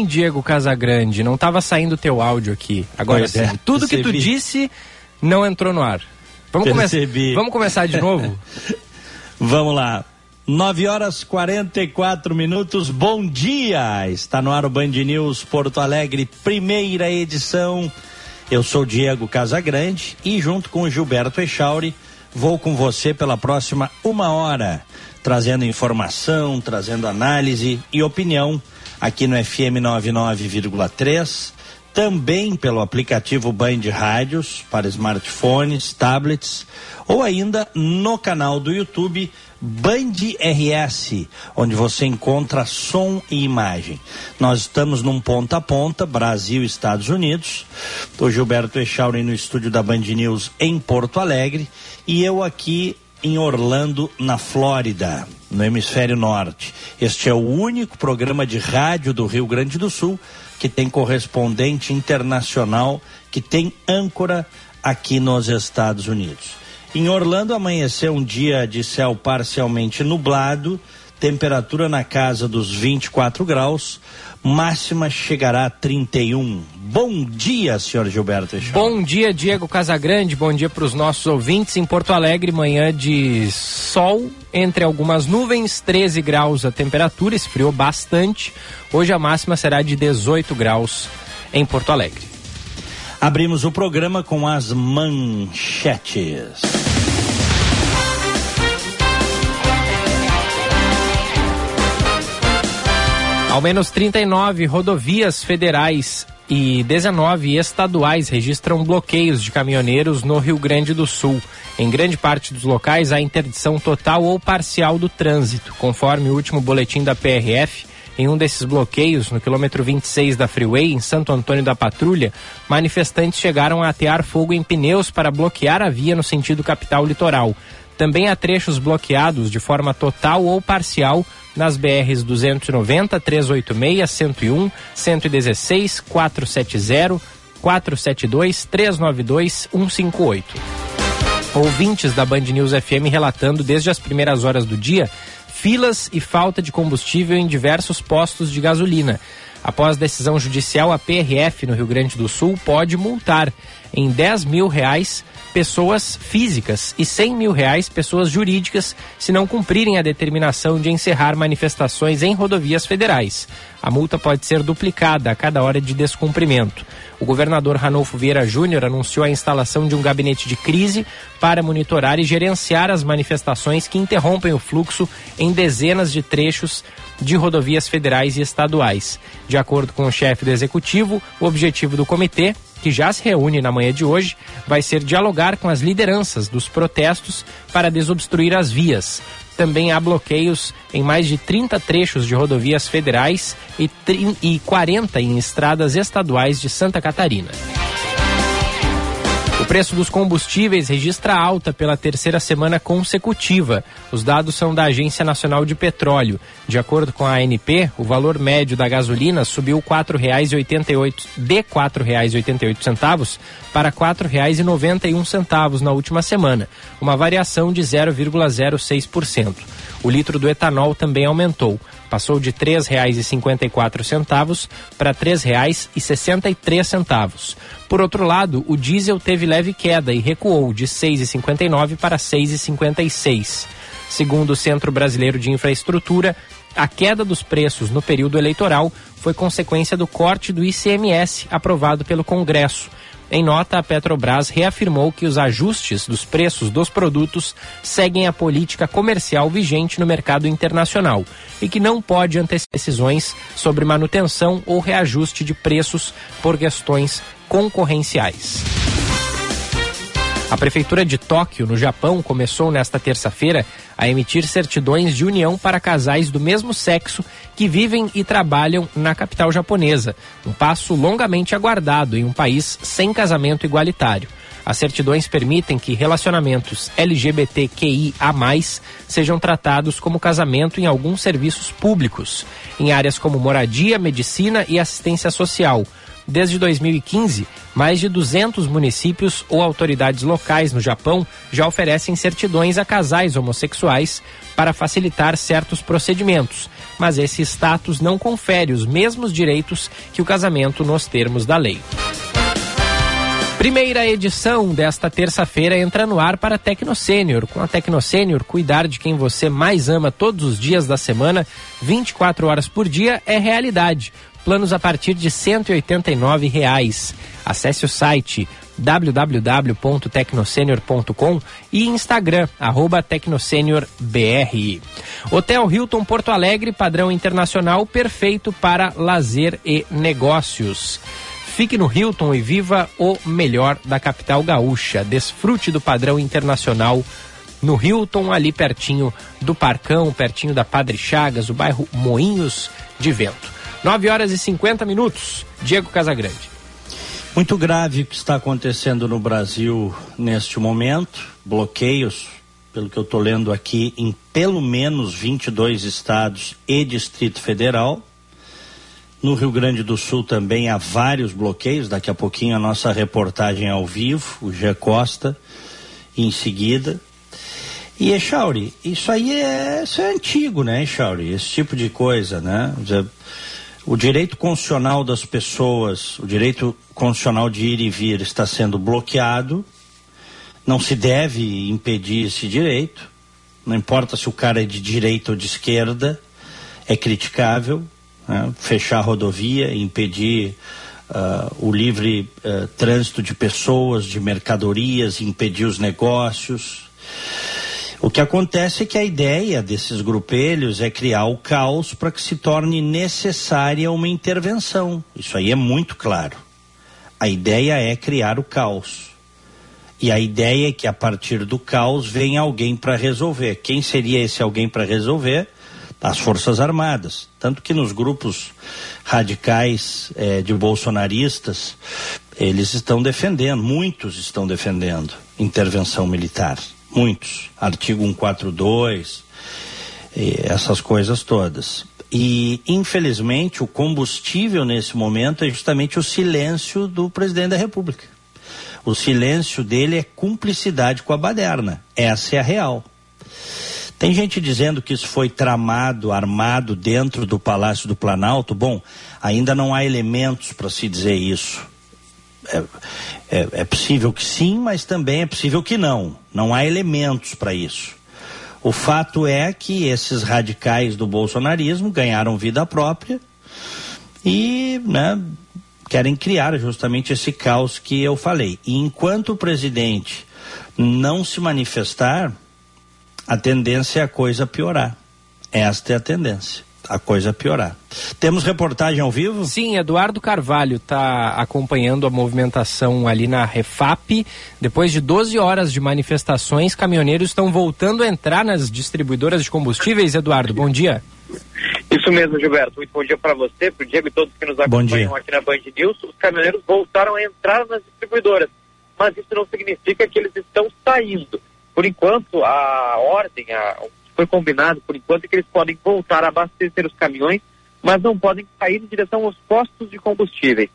Sim, Diego Casagrande, não estava saindo teu áudio aqui. Agora pois sim. É, Tudo percebi. que tu disse não entrou no ar. Vamos, come vamos começar de novo? vamos lá. 9 horas 44 minutos. Bom dia! Está no ar o Band News Porto Alegre, primeira edição. Eu sou Diego Casagrande e junto com o Gilberto Echauri vou com você pela próxima uma hora, trazendo informação, trazendo análise e opinião aqui no FM 99,3, também pelo aplicativo Band Rádios para smartphones, tablets ou ainda no canal do YouTube Band RS, onde você encontra som e imagem. Nós estamos num ponta a ponta, Brasil Estados Unidos. O Gilberto Echauri no estúdio da Band News em Porto Alegre e eu aqui em Orlando, na Flórida, no hemisfério norte. Este é o único programa de rádio do Rio Grande do Sul que tem correspondente internacional, que tem âncora aqui nos Estados Unidos. Em Orlando amanheceu um dia de céu parcialmente nublado, temperatura na casa dos 24 graus, máxima chegará a 31. Bom dia, senhor Gilberto. Bom dia, Diego Casagrande. Bom dia para os nossos ouvintes em Porto Alegre. Manhã de sol entre algumas nuvens, 13 graus a temperatura, esfriou bastante. Hoje a máxima será de 18 graus em Porto Alegre. Abrimos o programa com as manchetes. Ao menos 39 rodovias federais e 19 estaduais registram bloqueios de caminhoneiros no Rio Grande do Sul. Em grande parte dos locais há interdição total ou parcial do trânsito, conforme o último boletim da PRF. Em um desses bloqueios, no quilômetro 26 da Freeway, em Santo Antônio da Patrulha, manifestantes chegaram a atear fogo em pneus para bloquear a via no sentido capital litoral. Também há trechos bloqueados de forma total ou parcial nas BRs 290, 386, 101, 116, 470, 472, 392, 158. Ouvintes da Band News FM relatando desde as primeiras horas do dia filas e falta de combustível em diversos postos de gasolina. Após decisão judicial, a PRF no Rio Grande do Sul pode multar em 10 mil reais pessoas físicas e 100 mil reais pessoas jurídicas se não cumprirem a determinação de encerrar manifestações em rodovias federais. A multa pode ser duplicada a cada hora de descumprimento. O governador Ranolfo Vieira Júnior anunciou a instalação de um gabinete de crise para monitorar e gerenciar as manifestações que interrompem o fluxo em dezenas de trechos de rodovias federais e estaduais. De acordo com o chefe do executivo, o objetivo do comitê que já se reúne na manhã de hoje, vai ser dialogar com as lideranças dos protestos para desobstruir as vias. Também há bloqueios em mais de 30 trechos de rodovias federais e, e 40 em estradas estaduais de Santa Catarina. O preço dos combustíveis registra alta pela terceira semana consecutiva. Os dados são da Agência Nacional de Petróleo. De acordo com a ANP, o valor médio da gasolina subiu R$ 4,88 de R$ 4,88 para R$ 4,91 na última semana, uma variação de 0,06%. O litro do etanol também aumentou, passou de R$ 3,54 para R$ 3,63. Por outro lado, o diesel teve leve queda e recuou de 6,59 para 6,56. Segundo o Centro Brasileiro de Infraestrutura, A queda dos preços no período eleitoral foi consequência do corte do ICMS aprovado pelo Congresso. Em nota, a Petrobras reafirmou que os ajustes dos preços dos produtos seguem a política comercial vigente no mercado internacional e que não pode antecipar decisões sobre manutenção ou reajuste de preços por questões concorrenciais. A Prefeitura de Tóquio, no Japão, começou nesta terça-feira a emitir certidões de união para casais do mesmo sexo que vivem e trabalham na capital japonesa, um passo longamente aguardado em um país sem casamento igualitário. As certidões permitem que relacionamentos LGBTQIA sejam tratados como casamento em alguns serviços públicos, em áreas como moradia, medicina e assistência social Desde 2015, mais de 200 municípios ou autoridades locais no Japão já oferecem certidões a casais homossexuais para facilitar certos procedimentos, mas esse status não confere os mesmos direitos que o casamento nos termos da lei. Primeira edição desta terça-feira entra no ar para Tecno Sênior. Com a Tecno Sênior, cuidar de quem você mais ama todos os dias da semana, 24 horas por dia, é realidade planos a partir de 189 reais. Acesse o site www.tecnosenior.com e Instagram, arroba tecnosenior.br. Hotel Hilton Porto Alegre, padrão internacional, perfeito para lazer e negócios. Fique no Hilton e viva o melhor da capital gaúcha. Desfrute do padrão internacional no Hilton, ali pertinho do Parcão, pertinho da Padre Chagas, o bairro Moinhos de Vento. 9 horas e 50 minutos. Diego Casagrande. Muito grave o que está acontecendo no Brasil neste momento. Bloqueios, pelo que eu estou lendo aqui, em pelo menos 22 estados e Distrito Federal. No Rio Grande do Sul também há vários bloqueios. Daqui a pouquinho a nossa reportagem ao vivo, o G Costa, em seguida. E, Echauri, isso aí é, isso é antigo, né, Echauri? Esse tipo de coisa, né? O direito constitucional das pessoas, o direito constitucional de ir e vir está sendo bloqueado. Não se deve impedir esse direito. Não importa se o cara é de direita ou de esquerda, é criticável. Né? Fechar a rodovia, impedir uh, o livre uh, trânsito de pessoas, de mercadorias, impedir os negócios. O que acontece é que a ideia desses grupelhos é criar o caos para que se torne necessária uma intervenção. Isso aí é muito claro. A ideia é criar o caos. E a ideia é que a partir do caos venha alguém para resolver. Quem seria esse alguém para resolver? As Forças Armadas. Tanto que nos grupos radicais eh, de bolsonaristas, eles estão defendendo, muitos estão defendendo intervenção militar muitos, artigo 142, essas coisas todas. E, infelizmente, o combustível nesse momento é justamente o silêncio do presidente da República. O silêncio dele é cumplicidade com a baderna. Essa é a real. Tem gente dizendo que isso foi tramado, armado dentro do Palácio do Planalto. Bom, ainda não há elementos para se dizer isso é, é, é possível que sim, mas também é possível que não. Não há elementos para isso. O fato é que esses radicais do bolsonarismo ganharam vida própria e né, querem criar justamente esse caos que eu falei. E enquanto o presidente não se manifestar, a tendência é a coisa piorar. Esta é a tendência a coisa piorar. Temos reportagem ao vivo? Sim, Eduardo Carvalho está acompanhando a movimentação ali na Refap. Depois de 12 horas de manifestações, caminhoneiros estão voltando a entrar nas distribuidoras de combustíveis. Eduardo, bom dia. Isso mesmo, Gilberto. Muito bom dia para você, para o Diego e todos que nos acompanham aqui na Band News. Os caminhoneiros voltaram a entrar nas distribuidoras, mas isso não significa que eles estão saindo. Por enquanto, a ordem, a, foi combinado por enquanto que eles podem voltar a abastecer os caminhões, mas não podem sair em direção aos postos de combustíveis.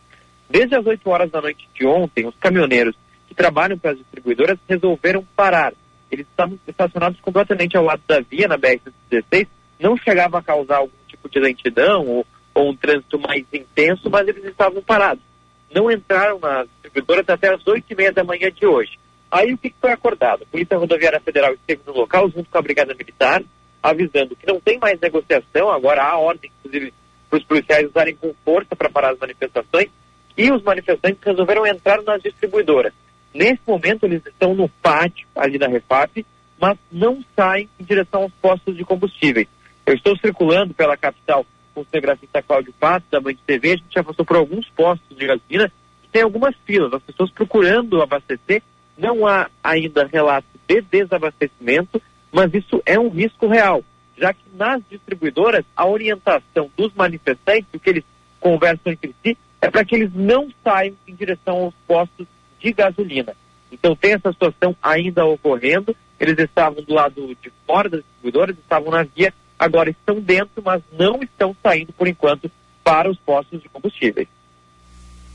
Desde as 8 horas da noite de ontem, os caminhoneiros que trabalham para as distribuidoras resolveram parar. Eles estavam estacionados completamente ao lado da via na BR-116, não chegava a causar algum tipo de lentidão ou, ou um trânsito mais intenso, mas eles estavam parados. Não entraram nas distribuidoras até as 8 e meia da manhã de hoje. Aí o que, que foi acordado? A Polícia Rodoviária Federal esteve no local junto com a Brigada Militar, avisando que não tem mais negociação, agora há ordem, inclusive, para os policiais usarem com força para parar as manifestações, e os manifestantes resolveram entrar nas distribuidoras. Nesse momento, eles estão no pátio ali da Refap, mas não saem em direção aos postos de combustíveis. Eu estou circulando pela capital com o cinegrafista Cláudio Pato, da Band TV, a gente já passou por alguns postos de gasolina e tem algumas filas, as pessoas procurando abastecer. Não há ainda relato de desabastecimento, mas isso é um risco real, já que nas distribuidoras a orientação dos manifestantes, o que eles conversam entre si, é para que eles não saiam em direção aos postos de gasolina. Então tem essa situação ainda ocorrendo. Eles estavam do lado de fora das distribuidoras, estavam na via, agora estão dentro, mas não estão saindo por enquanto para os postos de combustíveis.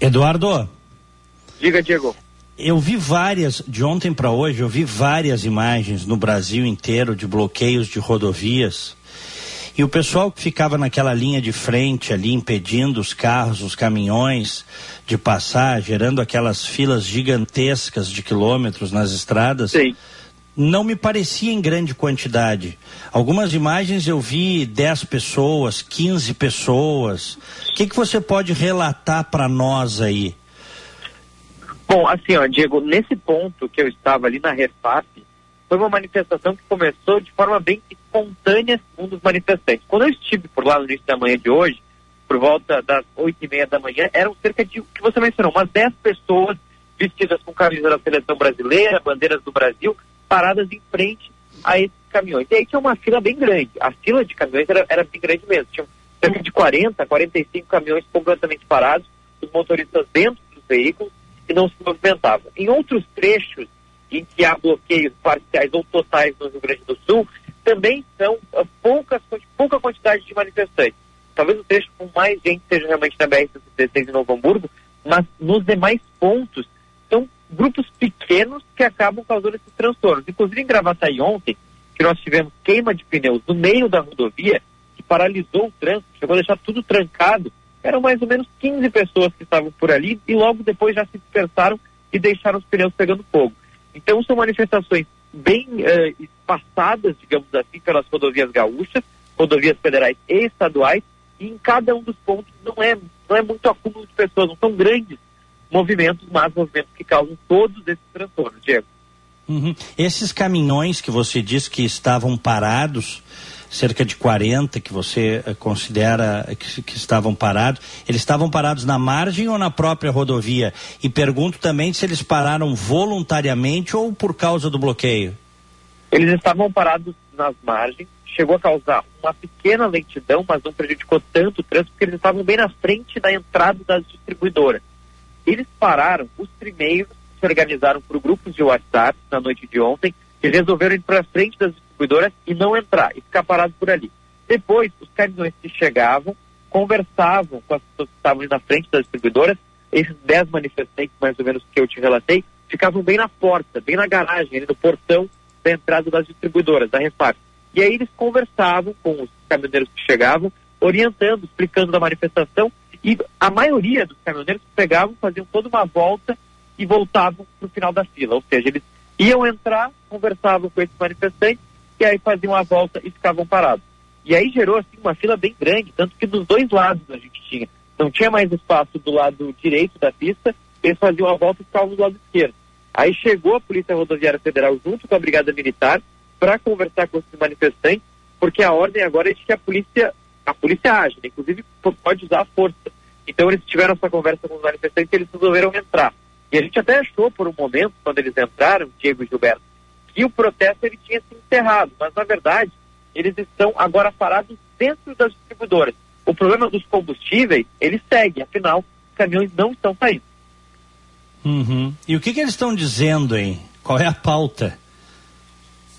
Eduardo. Diga, Diego. Eu vi várias, de ontem para hoje, eu vi várias imagens no Brasil inteiro de bloqueios de rodovias. E o pessoal que ficava naquela linha de frente ali, impedindo os carros, os caminhões de passar, gerando aquelas filas gigantescas de quilômetros nas estradas. Sim não me parecia em grande quantidade. Algumas imagens eu vi 10 pessoas, 15 pessoas. O que, que você pode relatar para nós aí? Bom, assim, ó, Diego, nesse ponto que eu estava ali na Refap, foi uma manifestação que começou de forma bem espontânea, um dos manifestantes. Quando eu estive por lá no início da manhã de hoje, por volta das oito e meia da manhã, eram cerca de, o que você mencionou, umas 10 pessoas vestidas com camisas da seleção brasileira, bandeiras do Brasil, paradas em frente a esses caminhões. E aí tinha uma fila bem grande. A fila de caminhões era, era bem grande mesmo. Tinha cerca de 40, 45 caminhões completamente parados, os motoristas dentro dos veículos e não se movimentavam. Em outros trechos em que há bloqueios parciais ou totais no Rio Grande do Sul, também são uh, poucas, pouca quantidade de manifestantes. Talvez o trecho com mais gente seja realmente na BR-116 em Novo Hamburgo, mas nos demais pontos são grupos pequenos que acabam causando esses transtornos. Inclusive em Gravataí ontem, que nós tivemos queima de pneus no meio da rodovia, que paralisou o trânsito, chegou a deixar tudo trancado. Eram mais ou menos 15 pessoas que estavam por ali e logo depois já se dispersaram e deixaram os pneus pegando fogo. Então são manifestações bem uh, espaçadas, digamos assim, pelas rodovias gaúchas, rodovias federais e estaduais, e em cada um dos pontos não é, não é muito acúmulo de pessoas, não são grandes movimentos, mas movimentos que causam todos esses transtornos, Diego. Uhum. Esses caminhões que você disse que estavam parados, cerca de 40 que você uh, considera que, que, estavam parados, eles estavam parados na margem ou na própria rodovia? E pergunto também se eles pararam voluntariamente ou por causa do bloqueio. Eles estavam parados nas margens, chegou a causar uma pequena lentidão, mas não prejudicou tanto o trânsito, porque eles estavam bem na frente da entrada das distribuidoras. Eles pararam, os primeiros se organizaram por grupos de WhatsApp na noite de ontem e resolveram ir para frente das distribuidoras e não entrar e ficar parados por ali. Depois, os caminhões que chegavam conversavam com as pessoas que estavam ali na frente das distribuidoras. Esses dez manifestantes, mais ou menos, que eu te relatei, ficavam bem na porta, bem na garagem, ali no portão da entrada das distribuidoras, da Refap. E aí eles conversavam com os caminhoneiros que chegavam, orientando, explicando da manifestação e a maioria dos caminhoneiros pegavam, faziam toda uma volta e voltavam para o final da fila. Ou seja, eles iam entrar, conversavam com esses manifestantes e aí faziam a volta e ficavam parados. E aí gerou assim uma fila bem grande, tanto que dos dois lados a gente tinha. Não tinha mais espaço do lado direito da pista, eles faziam a volta e ficavam do lado esquerdo. Aí chegou a Polícia Rodoviária Federal junto com a Brigada Militar para conversar com esses manifestantes, porque a ordem agora é de que a polícia a polícia age, né? inclusive pode usar a força. Então eles tiveram essa conversa com os manifestantes e eles resolveram entrar. E a gente até achou por um momento, quando eles entraram, Diego e Gilberto, que o protesto ele tinha se encerrado, mas na verdade eles estão agora parados dentro das distribuidoras. O problema dos combustíveis, ele segue, afinal, os caminhões não estão saindo. Uhum. E o que, que eles estão dizendo, hein? Qual é a pauta?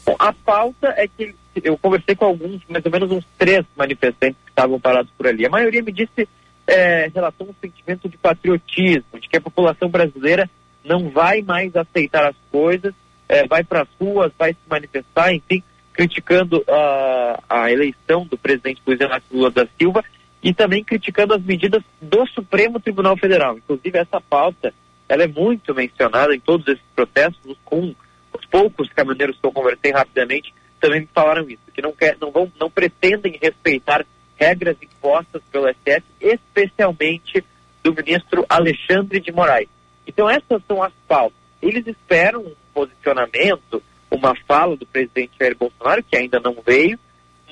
Bom, a pauta é que eu conversei com alguns, mais ou menos uns três manifestantes que estavam parados por ali. A maioria me disse, é, relatou um sentimento de patriotismo, de que a população brasileira não vai mais aceitar as coisas, é, vai para as ruas, vai se manifestar, enfim, criticando uh, a eleição do presidente Luiz Inácio Lula da Silva e também criticando as medidas do Supremo Tribunal Federal. Inclusive, essa pauta ela é muito mencionada em todos esses protestos, com os poucos caminhoneiros que eu conversei rapidamente também me falaram isso, que não, quer, não, vão, não pretendem respeitar regras impostas pelo STF, especialmente do ministro Alexandre de Moraes. Então essas são as pautas. Eles esperam um posicionamento, uma fala do presidente Jair Bolsonaro, que ainda não veio,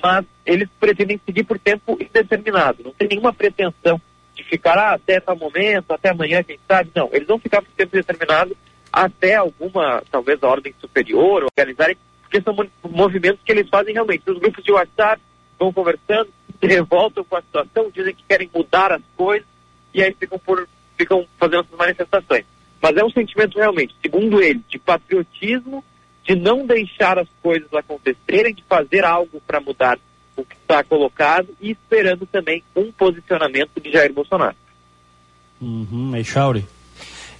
mas eles pretendem seguir por tempo indeterminado. Não tem nenhuma pretensão de ficar ah, até tal momento, até amanhã, quem sabe. Não, eles vão ficar por tempo indeterminado até alguma, talvez, a ordem superior, organizarem, porque são movimentos que eles fazem realmente. Os grupos de WhatsApp vão conversando, se revoltam com a situação, dizem que querem mudar as coisas e aí ficam, por, ficam fazendo essas manifestações. Mas é um sentimento realmente, segundo ele, de patriotismo, de não deixar as coisas acontecerem, de fazer algo para mudar o que está colocado e esperando também um posicionamento de Jair Bolsonaro. Uhum, Eixauri.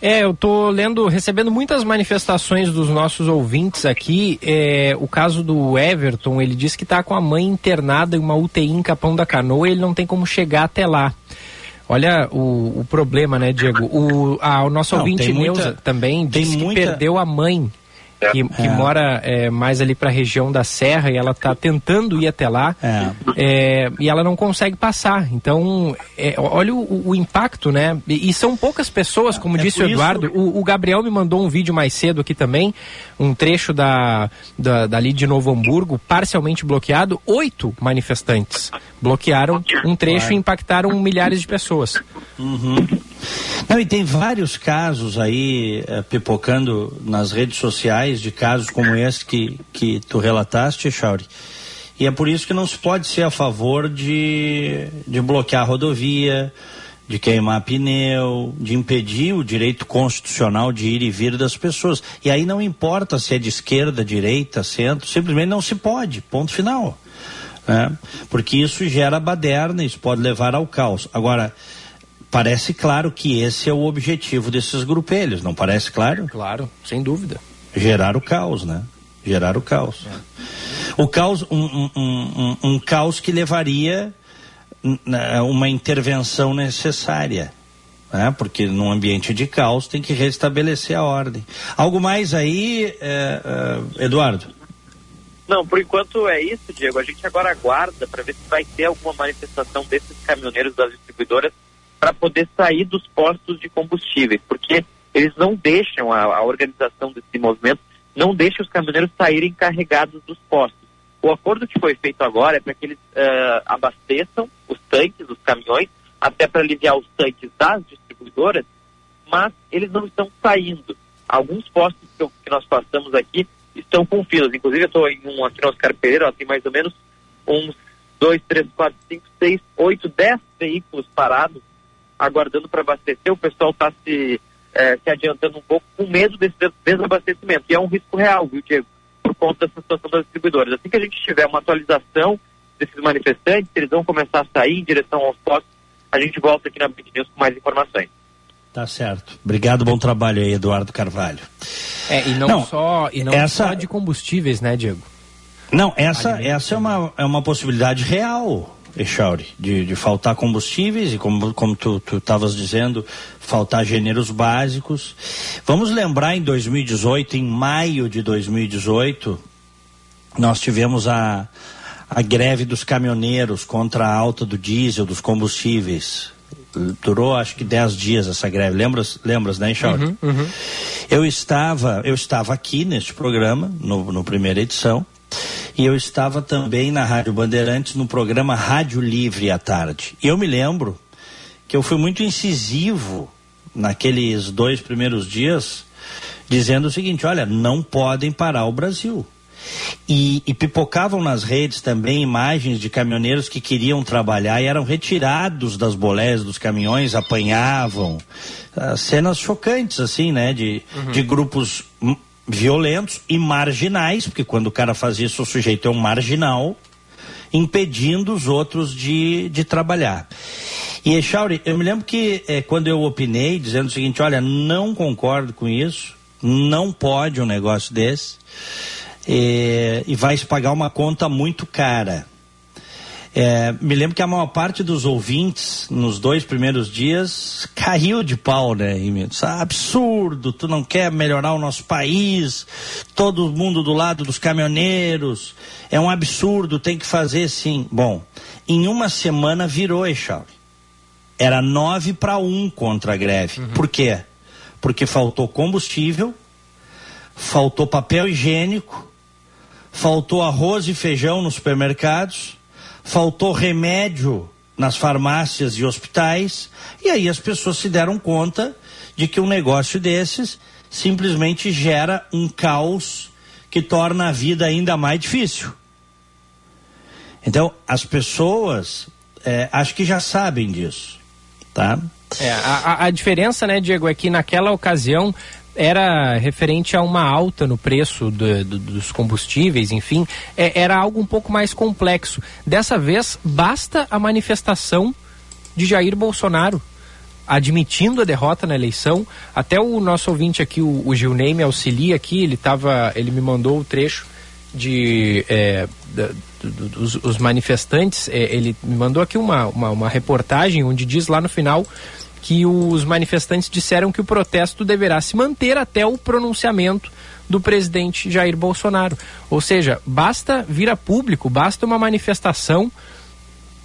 É, eu tô lendo, recebendo muitas manifestações dos nossos ouvintes aqui. É, o caso do Everton, ele disse que está com a mãe internada em uma UTI em Capão da Canoa e ele não tem como chegar até lá. Olha o, o problema, né, Diego? O, a, o nosso não, ouvinte Neuza muita, também disse que muita... perdeu a mãe que, que é. mora é, mais ali para a região da Serra e ela está tentando ir até lá é. é. e ela não consegue passar. Então, é, olha o, o, impacto, né? E, e, são poucas pessoas, como é disse o Eduardo. Isso... O, o, Gabriel me mandou um vídeo mais cedo aqui também, um trecho da, da dali de Novo Hamburgo, parcialmente bloqueado. Oito manifestantes bloquearam um trecho claro. e impactaram milhares de pessoas. Uhum. Não, e tem vários casos aí é, pipocando nas redes sociais de casos como esse que, que tu relataste, Chauri. E é por isso que não se pode ser a favor de, de bloquear a rodovia, de queimar pneu, de impedir o direito constitucional de ir e vir das pessoas. E aí não importa se é de esquerda, direita, centro, simplesmente não se pode, ponto final. Né? Porque isso gera baderna, isso pode levar ao caos. Agora, parece claro que esse é o objetivo desses grupelhos, não parece claro? Claro, sem dúvida. Gerar o caos, né? Gerar o caos. É. O caos, um, um, um, um caos que levaria né, uma intervenção necessária. Né? Porque num ambiente de caos tem que restabelecer a ordem. Algo mais aí, é, é, Eduardo? Não, por enquanto é isso, Diego. A gente agora aguarda para ver se vai ter alguma manifestação desses caminhoneiros das distribuidoras para poder sair dos postos de combustíveis, porque eles não deixam, a, a organização desse movimento não deixa os caminhoneiros saírem carregados dos postos. O acordo que foi feito agora é para que eles uh, abasteçam os tanques, os caminhões, até para aliviar os tanques das distribuidoras, mas eles não estão saindo. Alguns postos que, eu, que nós passamos aqui estão com filas. Inclusive, eu estou em um aqui no Oscar Pereira, tem mais ou menos uns 2, 3, 4, 5, 6, 8, 10 veículos parados aguardando para abastecer, o pessoal está se, é, se adiantando um pouco com medo desse desabastecimento. E é um risco real, viu, Diego? Por conta dessa situação das distribuidoras. Assim que a gente tiver uma atualização desses manifestantes, eles vão começar a sair em direção aos postos, a gente volta aqui na Band News com mais informações. Tá certo. Obrigado, bom trabalho aí, Eduardo Carvalho. É, e não, não só, e não essa... só de combustíveis, né, Diego? Não, essa, essa é, uma, é uma possibilidade real. Echauri, de, de faltar combustíveis e como, como tu estavas dizendo, faltar gêneros básicos. Vamos lembrar em 2018, em maio de 2018, nós tivemos a, a greve dos caminhoneiros contra a alta do diesel, dos combustíveis. Durou acho que 10 dias essa greve. Lembras, lembras né, Echauri? Uhum, uhum. Eu estava, eu estava aqui neste programa, no, no primeira edição, e eu estava também na Rádio Bandeirantes no programa Rádio Livre à tarde. E eu me lembro que eu fui muito incisivo naqueles dois primeiros dias, dizendo o seguinte: olha, não podem parar o Brasil. E, e, pipocavam nas redes também imagens de caminhoneiros que queriam trabalhar e eram retirados das bolés dos caminhões, apanhavam. Uh, cenas chocantes, assim, né? De, uhum. de grupos violentos e marginais, porque quando o cara faz isso, o sujeito é um marginal, impedindo os outros de, de trabalhar. E, Echauri, eu me lembro que é, quando eu opinei, dizendo o seguinte: olha, não concordo com isso, não pode um negócio desse, é, e vai se pagar uma conta muito cara. É, me lembro que a maior parte dos ouvintes, nos dois primeiros dias, caiu de pau, né? E, ah, absurdo, tu não quer melhorar o nosso país, todo mundo do lado dos caminhoneiros, é um absurdo, tem que fazer sim. Bom, em uma semana virou, Eixal. Era nove para um contra a greve. Uhum. Por quê? Porque faltou combustível, faltou papel higiênico, faltou arroz e feijão nos supermercados faltou remédio nas farmácias e hospitais, e aí as pessoas se deram conta de que um negócio desses simplesmente gera um caos que torna a vida ainda mais difícil. Então, as pessoas é, acho que já sabem disso, tá? É, a, a diferença, né, Diego, é que naquela ocasião era referente a uma alta no preço do, do, dos combustíveis, enfim, é, era algo um pouco mais complexo. Dessa vez, basta a manifestação de Jair Bolsonaro admitindo a derrota na eleição. Até o nosso ouvinte aqui, o, o Gilney, me auxilia aqui, ele, tava, ele me mandou o trecho de é, dos os manifestantes, é, ele me mandou aqui uma, uma, uma reportagem onde diz lá no final que os manifestantes disseram que o protesto deverá se manter até o pronunciamento do presidente Jair Bolsonaro. Ou seja, basta vir a público, basta uma manifestação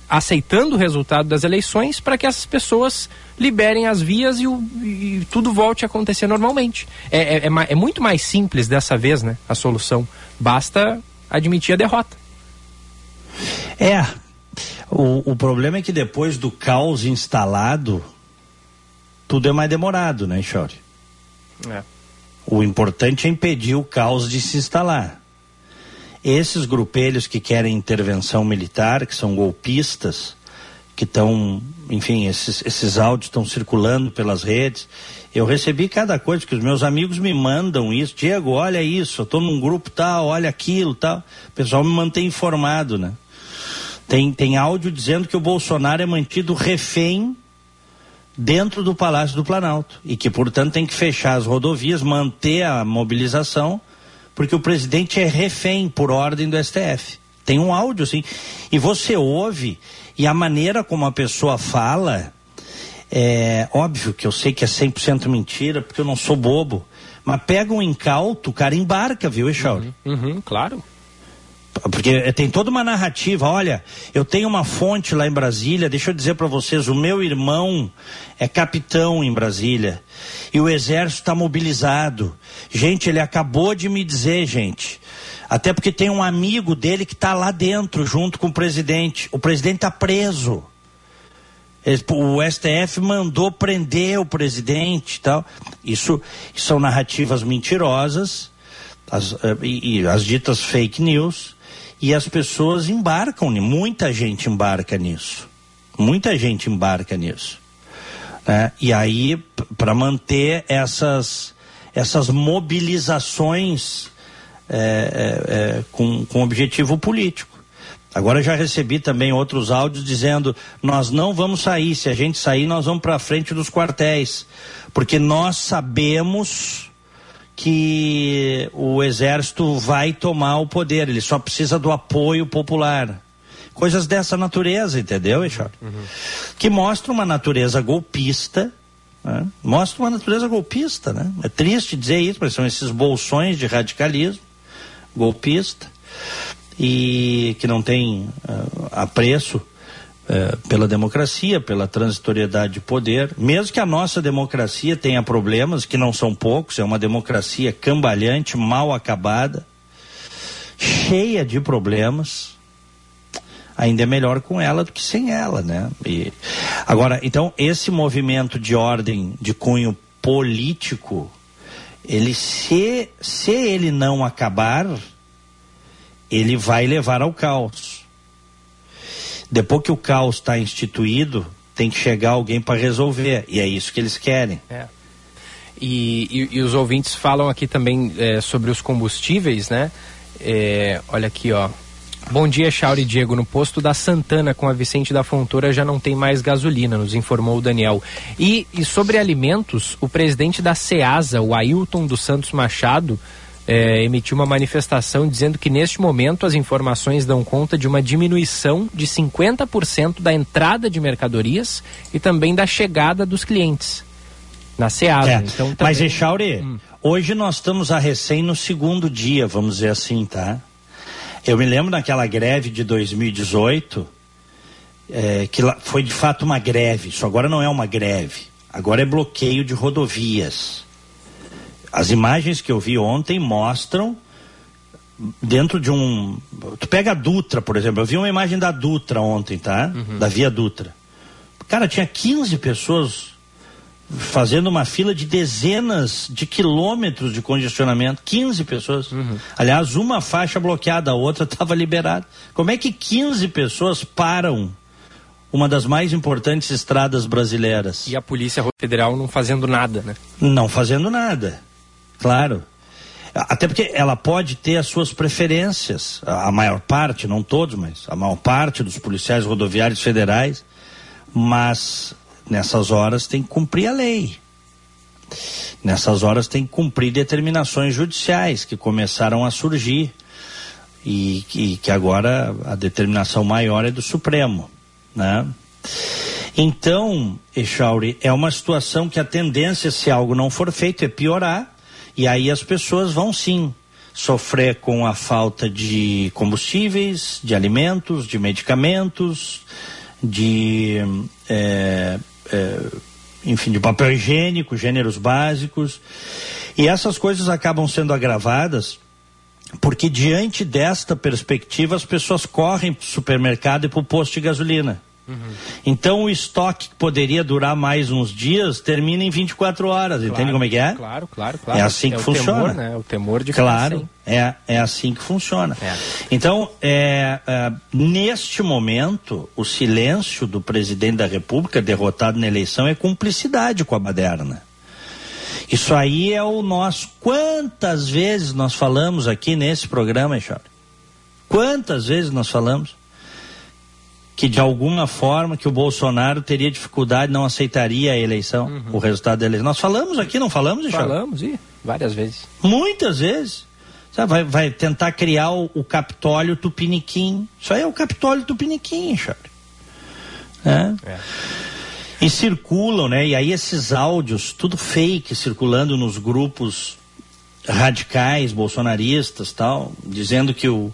aceitando o resultado das eleições para que essas pessoas liberem as vias e, o, e tudo volte a acontecer normalmente. É, é, é, é, muito mais simples dessa vez, né? A solução. Basta admitir a derrota. É. O, o problema é que depois do caos instalado, tudo é mais demorado, né, Chore? É. O importante é impedir o caos de se instalar. Esses grupelhos que querem intervenção militar, que são golpistas, que estão, enfim, esses, esses áudios estão circulando pelas redes. Eu recebi cada coisa, que os meus amigos me mandam isso. Diego, olha isso, eu estou num grupo tal, olha aquilo tal. O pessoal me mantém informado, né? Tem, tem áudio dizendo que o Bolsonaro é mantido refém dentro do Palácio do Planalto e que, portanto, tem que fechar as rodovias, manter a mobilização, porque o presidente é refém por ordem do STF. Tem um áudio assim. E você ouve, e a maneira como a pessoa fala, é óbvio que eu sei que é 100% mentira, porque eu não sou bobo. Mas pega um incauto, o cara embarca, viu, Echauri? Uhum, uhum, claro. Porque tem toda uma narrativa. Olha, eu tenho uma fonte lá em Brasília. Deixa eu dizer para vocês: o meu irmão é capitão em Brasília e o exército está mobilizado. Gente, ele acabou de me dizer, gente. Até porque tem um amigo dele que está lá dentro, junto com o presidente. O presidente está preso. O STF mandou prender o presidente tal. Isso, isso são narrativas mentirosas as, eh, e, e as ditas fake news e as pessoas embarcam, muita gente embarca nisso. Muita gente embarca nisso. Né? E aí, para manter essas, essas mobilizações é, é, é, com, com objetivo político. Agora já recebi também outros áudios dizendo: nós não vamos sair, se a gente sair, nós vamos para frente dos quartéis, porque nós sabemos que o exército vai tomar o poder, ele só precisa do apoio popular. Coisas dessa natureza, entendeu, Eixor? Uhum. Que mostra uma natureza golpista, né? mostra uma natureza golpista, né? É triste dizer isso, mas são esses bolsões de radicalismo golpista e que não tem uh, apreço é, pela democracia, pela transitoriedade de poder, mesmo que a nossa democracia tenha problemas, que não são poucos, é uma democracia cambalhante, mal acabada, cheia de problemas, ainda é melhor com ela do que sem ela, né? E, agora, então, esse movimento de ordem de cunho político, ele se, se ele não acabar, ele vai levar ao caos depois que o caos está instituído, tem que chegar alguém para resolver. E é isso que eles querem. É. E, e, e, os ouvintes falam aqui também é, sobre os combustíveis, né? É, olha aqui, ó. Bom dia, Chauri e Diego. No posto da Santana com a Vicente da Fontoura já não tem mais gasolina, nos informou o Daniel. E, e sobre alimentos, o presidente da SEASA, o Ailton dos Santos Machado, é, emitiu uma manifestação dizendo que neste momento as informações dão conta de uma diminuição de 50% da entrada de mercadorias e também da chegada dos clientes na SEASA. É, então, também... Mas, Echauri, hum. hoje nós estamos a recém no segundo dia, vamos dizer assim, tá? Eu me lembro daquela greve de 2018, é, que foi de fato uma greve, isso agora não é uma greve, agora é bloqueio de rodovias. As imagens que eu vi ontem mostram dentro de um. Tu pega a Dutra, por exemplo. Eu vi uma imagem da Dutra ontem, tá? Uhum. Da Via Dutra. Cara, tinha 15 pessoas fazendo uma fila de dezenas de quilômetros de congestionamento. 15 pessoas. Uhum. Aliás, uma faixa bloqueada, a outra estava liberada. Como é que 15 pessoas param uma das mais importantes estradas brasileiras? E a Polícia Federal não fazendo nada, né? Não fazendo nada. Claro. Até porque ela pode ter as suas preferências, a maior parte, não todos, mas a maior parte dos policiais rodoviários federais, mas nessas horas tem que cumprir a lei. Nessas horas tem que cumprir determinações judiciais que começaram a surgir e que, que agora a determinação maior é do Supremo, né? Então, Echauri, é uma situação que a tendência, se algo não for feito, é piorar e aí as pessoas vão sim sofrer com a falta de combustíveis, de alimentos, de medicamentos, de é, é, enfim, de papel higiênico, gêneros básicos. E essas coisas acabam sendo agravadas porque diante desta perspectiva as pessoas correm para o supermercado e para o posto de gasolina. Uhum. Então o estoque que poderia durar mais uns dias termina em 24 horas, claro, entende como é que é? Claro, claro, claro. É assim que é funciona. Temor, né? O temor de Claro, assim. é, é assim que funciona. É. Então, é, é, neste momento, o silêncio do presidente da República derrotado na eleição é cumplicidade com a baderna. Isso aí é o nosso. Quantas vezes nós falamos aqui nesse programa, Echar? Quantas vezes nós falamos? Que de alguma forma que o Bolsonaro teria dificuldade, não aceitaria a eleição, uhum. o resultado da eleição. Nós falamos aqui, não falamos, Falamos, e várias vezes. Muitas vezes. Vai, vai tentar criar o, o, Capitólio Tupiniquim. Isso aí é o Capitólio Tupiniquim, Charles. É. é. E circulam, né? E aí esses áudios, tudo fake, circulando nos grupos radicais, bolsonaristas tal, dizendo que o,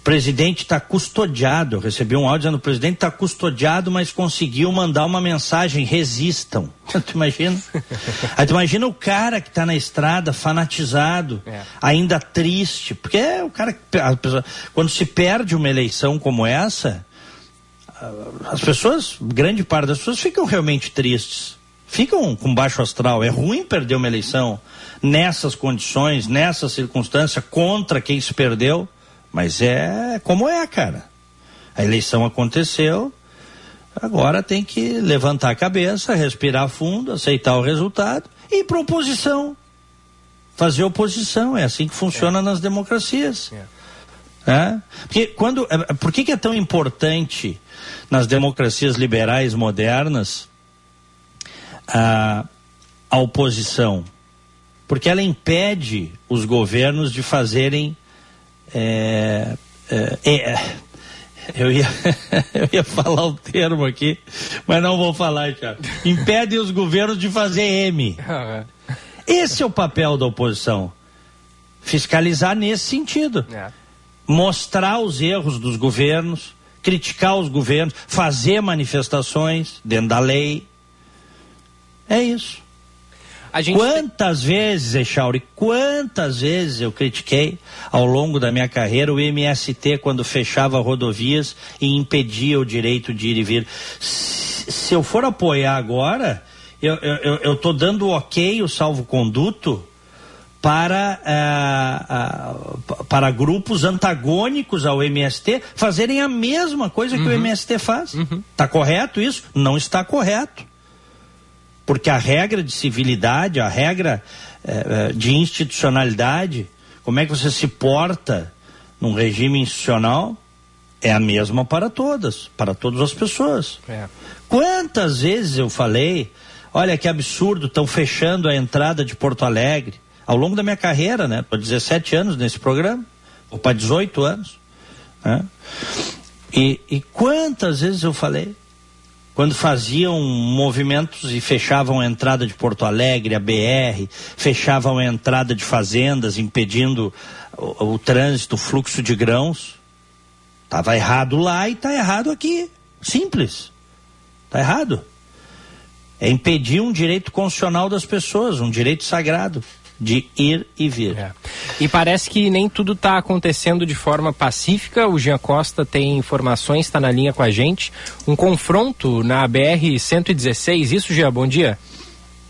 o presidente está custodiado. Eu recebi um áudio dizendo o presidente está custodiado, mas conseguiu mandar uma mensagem: resistam. tu imagina? Aí tu imagina o cara que está na estrada, fanatizado, é. ainda triste. Porque é o cara que. Pessoa, quando se perde uma eleição como essa, as pessoas, grande parte das pessoas, ficam realmente tristes. Ficam com baixo astral. É ruim perder uma eleição nessas condições, nessa circunstância, contra quem se perdeu. Mas é como é, cara. A eleição aconteceu, agora tem que levantar a cabeça, respirar fundo, aceitar o resultado e ir para oposição. Fazer oposição, é assim que funciona é. nas democracias. É. É? Porque quando, é, por que, que é tão importante nas democracias liberais modernas a, a oposição? Porque ela impede os governos de fazerem é, é, é, eu, ia, eu ia falar o termo aqui, mas não vou falar, já. Impedem os governos de fazer M. Esse é o papel da oposição. Fiscalizar nesse sentido. É. Mostrar os erros dos governos, criticar os governos, fazer manifestações dentro da lei. É isso. Gente... Quantas vezes, Echauri, quantas vezes eu critiquei ao longo da minha carreira o MST quando fechava rodovias e impedia o direito de ir e vir. Se, eu for apoiar agora, eu estou dando ok, o salvo-conduto, para, uh, uh, para grupos antagônicos ao MST fazerem a mesma coisa que uhum. o MST faz. Está uhum. Tá correto isso? Não está correto porque a regra de civilidade, a regra eh, de institucionalidade, como é que você se porta num regime institucional, é a mesma para todas, para todas as pessoas. É. Quantas vezes eu falei, olha que absurdo, estão fechando a entrada de Porto Alegre, ao longo da minha carreira, né? Tô 17 anos nesse programa, ou para 18 anos. Né? E, e quantas vezes eu falei, quando faziam movimentos e fechavam a entrada de Porto Alegre, a BR, fechavam a entrada de fazendas, impedindo o, o trânsito, o fluxo de grãos. Estava errado lá e está errado aqui. Simples. Está errado. É impedir um direito constitucional das pessoas, um direito sagrado de ir e vir. É. E parece que nem tudo está acontecendo de forma pacífica. O Jean Costa tem informações, está na linha com a gente. Um confronto na BR-116. Isso, Jean, bom dia.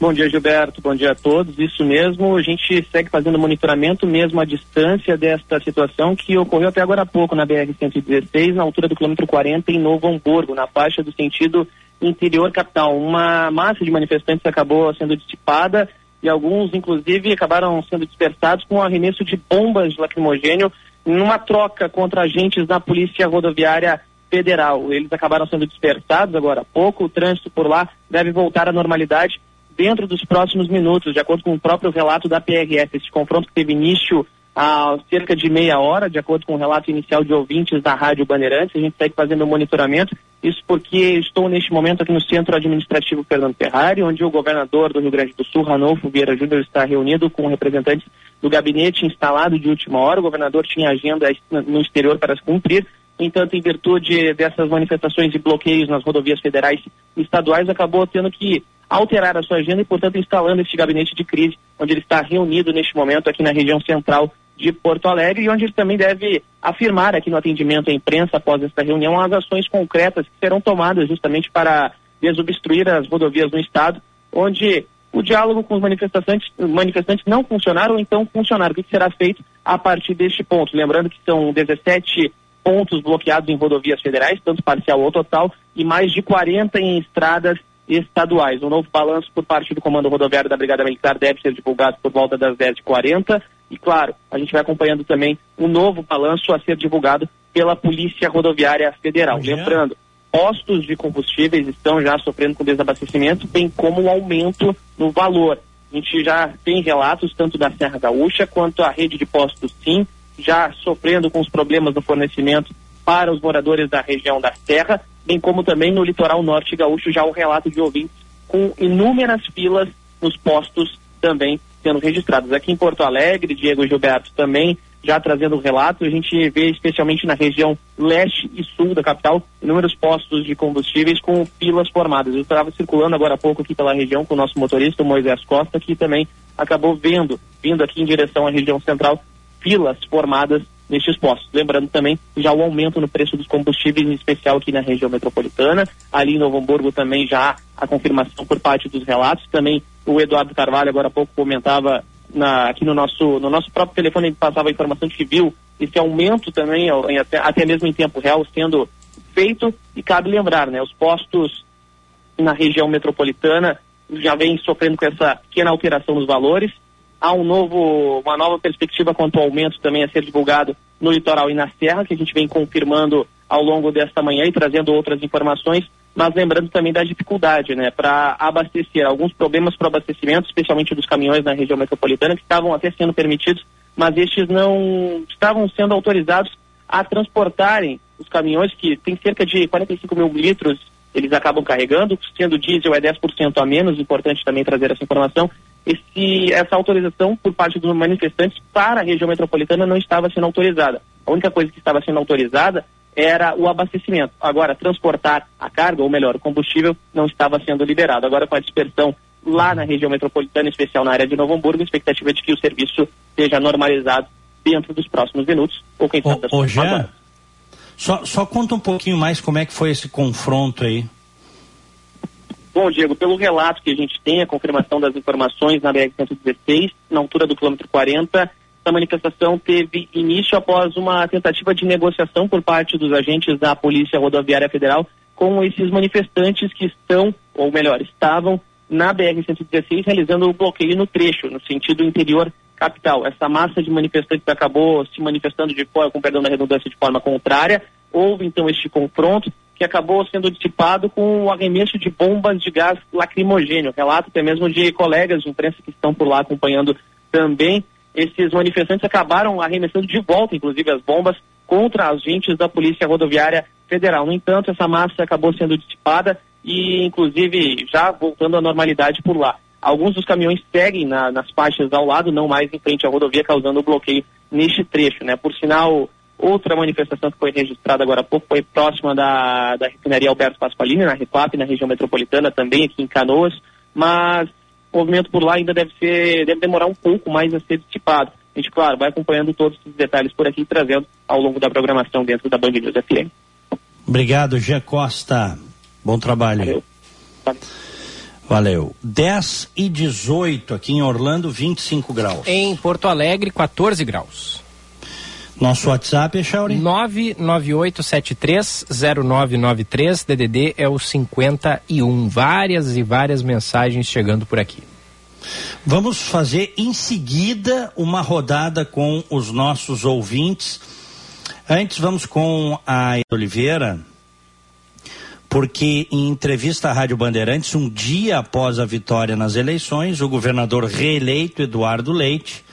Bom dia, Gilberto. Bom dia a todos. Isso mesmo, a gente segue fazendo monitoramento mesmo à distância desta situação que ocorreu até agora há pouco na BR-116, na altura do quilômetro 40, em Novo Hamburgo, na faixa do sentido interior capital. Uma massa de manifestantes acabou sendo dissipada e alguns, inclusive, acabaram sendo dispersados com o arremesso de bombas de lacrimogênio numa troca contra agentes da Polícia Rodoviária Federal. Eles acabaram sendo dispersados agora há pouco. O trânsito por lá deve voltar à normalidade dentro dos próximos minutos, de acordo com o próprio relato da PRF. Esse confronto que teve início há cerca de meia hora, de acordo com o relato inicial de ouvintes da Rádio Bandeirantes. A gente segue fazendo o monitoramento. Isso porque estou neste momento aqui no Centro Administrativo Fernando Ferrari, onde o governador do Rio Grande do Sul, Ranolfo Vieira Júnior, está reunido com representantes do gabinete instalado de última hora. O governador tinha agenda no exterior para se cumprir. Entanto, em virtude dessas manifestações e bloqueios nas rodovias federais e estaduais, acabou tendo que alterar a sua agenda e, portanto, instalando este gabinete de crise, onde ele está reunido neste momento aqui na região central de Porto Alegre e onde ele também deve afirmar aqui no atendimento à imprensa após esta reunião as ações concretas que serão tomadas justamente para desobstruir as rodovias no estado, onde o diálogo com os manifestantes, manifestantes não funcionaram ou então funcionaram. O que será feito a partir deste ponto? Lembrando que são 17 pontos bloqueados em rodovias federais, tanto parcial ou total, e mais de 40 em estradas estaduais. Um novo balanço por parte do Comando Rodoviário da Brigada Militar deve ser divulgado por volta das 10h40. E, claro, a gente vai acompanhando também um novo balanço a ser divulgado pela Polícia Rodoviária Federal. Lembrando, postos de combustíveis estão já sofrendo com desabastecimento, bem como um aumento no valor. A gente já tem relatos tanto da Serra Gaúcha quanto a rede de postos Sim, já sofrendo com os problemas do fornecimento para os moradores da região da Serra, bem como também no litoral norte gaúcho já o relato de ouvintes com inúmeras filas nos postos também sendo registrados. Aqui em Porto Alegre, Diego Gilberto também já trazendo relatos, a gente vê especialmente na região leste e sul da capital inúmeros postos de combustíveis com filas formadas. Eu estava circulando agora há pouco aqui pela região com o nosso motorista, o Moisés Costa, que também acabou vendo, vindo aqui em direção à região central, filas formadas nestes postos. Lembrando também já o aumento no preço dos combustíveis, em especial aqui na região metropolitana. Ali em Novo Hamburgo também já a confirmação por parte dos relatos. Também o Eduardo Carvalho agora há pouco comentava na, aqui no nosso, no nosso próprio telefone, ele passava a informação de que viu esse aumento também, até, até mesmo em tempo real, sendo feito. E cabe lembrar, né, os postos na região metropolitana já vêm sofrendo com essa pequena alteração nos valores Há um novo, uma nova perspectiva quanto ao aumento também a ser divulgado no litoral e na serra, que a gente vem confirmando ao longo desta manhã e trazendo outras informações, mas lembrando também da dificuldade, né, para abastecer, alguns problemas para abastecimento, especialmente dos caminhões na região metropolitana, que estavam até sendo permitidos, mas estes não estavam sendo autorizados a transportarem os caminhões, que tem cerca de 45 mil litros eles acabam carregando, sendo diesel é 10% a menos, importante também trazer essa informação, esse, essa autorização por parte dos manifestantes para a região metropolitana não estava sendo autorizada. A única coisa que estava sendo autorizada era o abastecimento. Agora, transportar a carga, ou melhor, o combustível, não estava sendo liberado. Agora, com a dispersão lá na região metropolitana, em especial na área de Novo Hamburgo, a expectativa é de que o serviço seja normalizado dentro dos próximos minutos, ou quem sabe ô, ô, Jean, só, só conta um pouquinho mais como é que foi esse confronto aí. Bom, Diego, pelo relato que a gente tem, a confirmação das informações na BR-116, na altura do quilômetro 40, essa manifestação teve início após uma tentativa de negociação por parte dos agentes da Polícia Rodoviária Federal com esses manifestantes que estão, ou melhor, estavam na BR-116 realizando o bloqueio no trecho, no sentido interior capital. Essa massa de manifestantes acabou se manifestando de forma, com perdão da redundância, de forma contrária. Houve então este confronto que acabou sendo dissipado com o arremesso de bombas de gás lacrimogênio. Relato até mesmo de colegas de imprensa que estão por lá acompanhando também, esses manifestantes acabaram arremessando de volta, inclusive, as bombas contra agentes da Polícia Rodoviária Federal. No entanto, essa massa acabou sendo dissipada e, inclusive, já voltando à normalidade por lá. Alguns dos caminhões seguem na, nas faixas ao lado, não mais em frente à rodovia, causando bloqueio neste trecho. Né? Por sinal, outra manifestação que foi registrada agora há pouco foi próxima da, da refinaria Alberto Pasqualini, na Refap, na região metropolitana, também aqui em Canoas, mas o movimento por lá ainda deve ser, deve demorar um pouco mais a ser dissipado. A gente, claro, vai acompanhando todos os detalhes por aqui e trazendo ao longo da programação dentro da Band News FM. Obrigado, Gê Costa. Bom trabalho. Valeu. Valeu. 10 e 18 aqui em Orlando, 25 graus. Em Porto Alegre, 14 graus. Nosso WhatsApp é Chauri? 998730993, DDD é o 51. Várias e várias mensagens chegando por aqui. Vamos fazer em seguida uma rodada com os nossos ouvintes. Antes, vamos com a Oliveira, porque em entrevista à Rádio Bandeirantes, um dia após a vitória nas eleições, o governador reeleito Eduardo Leite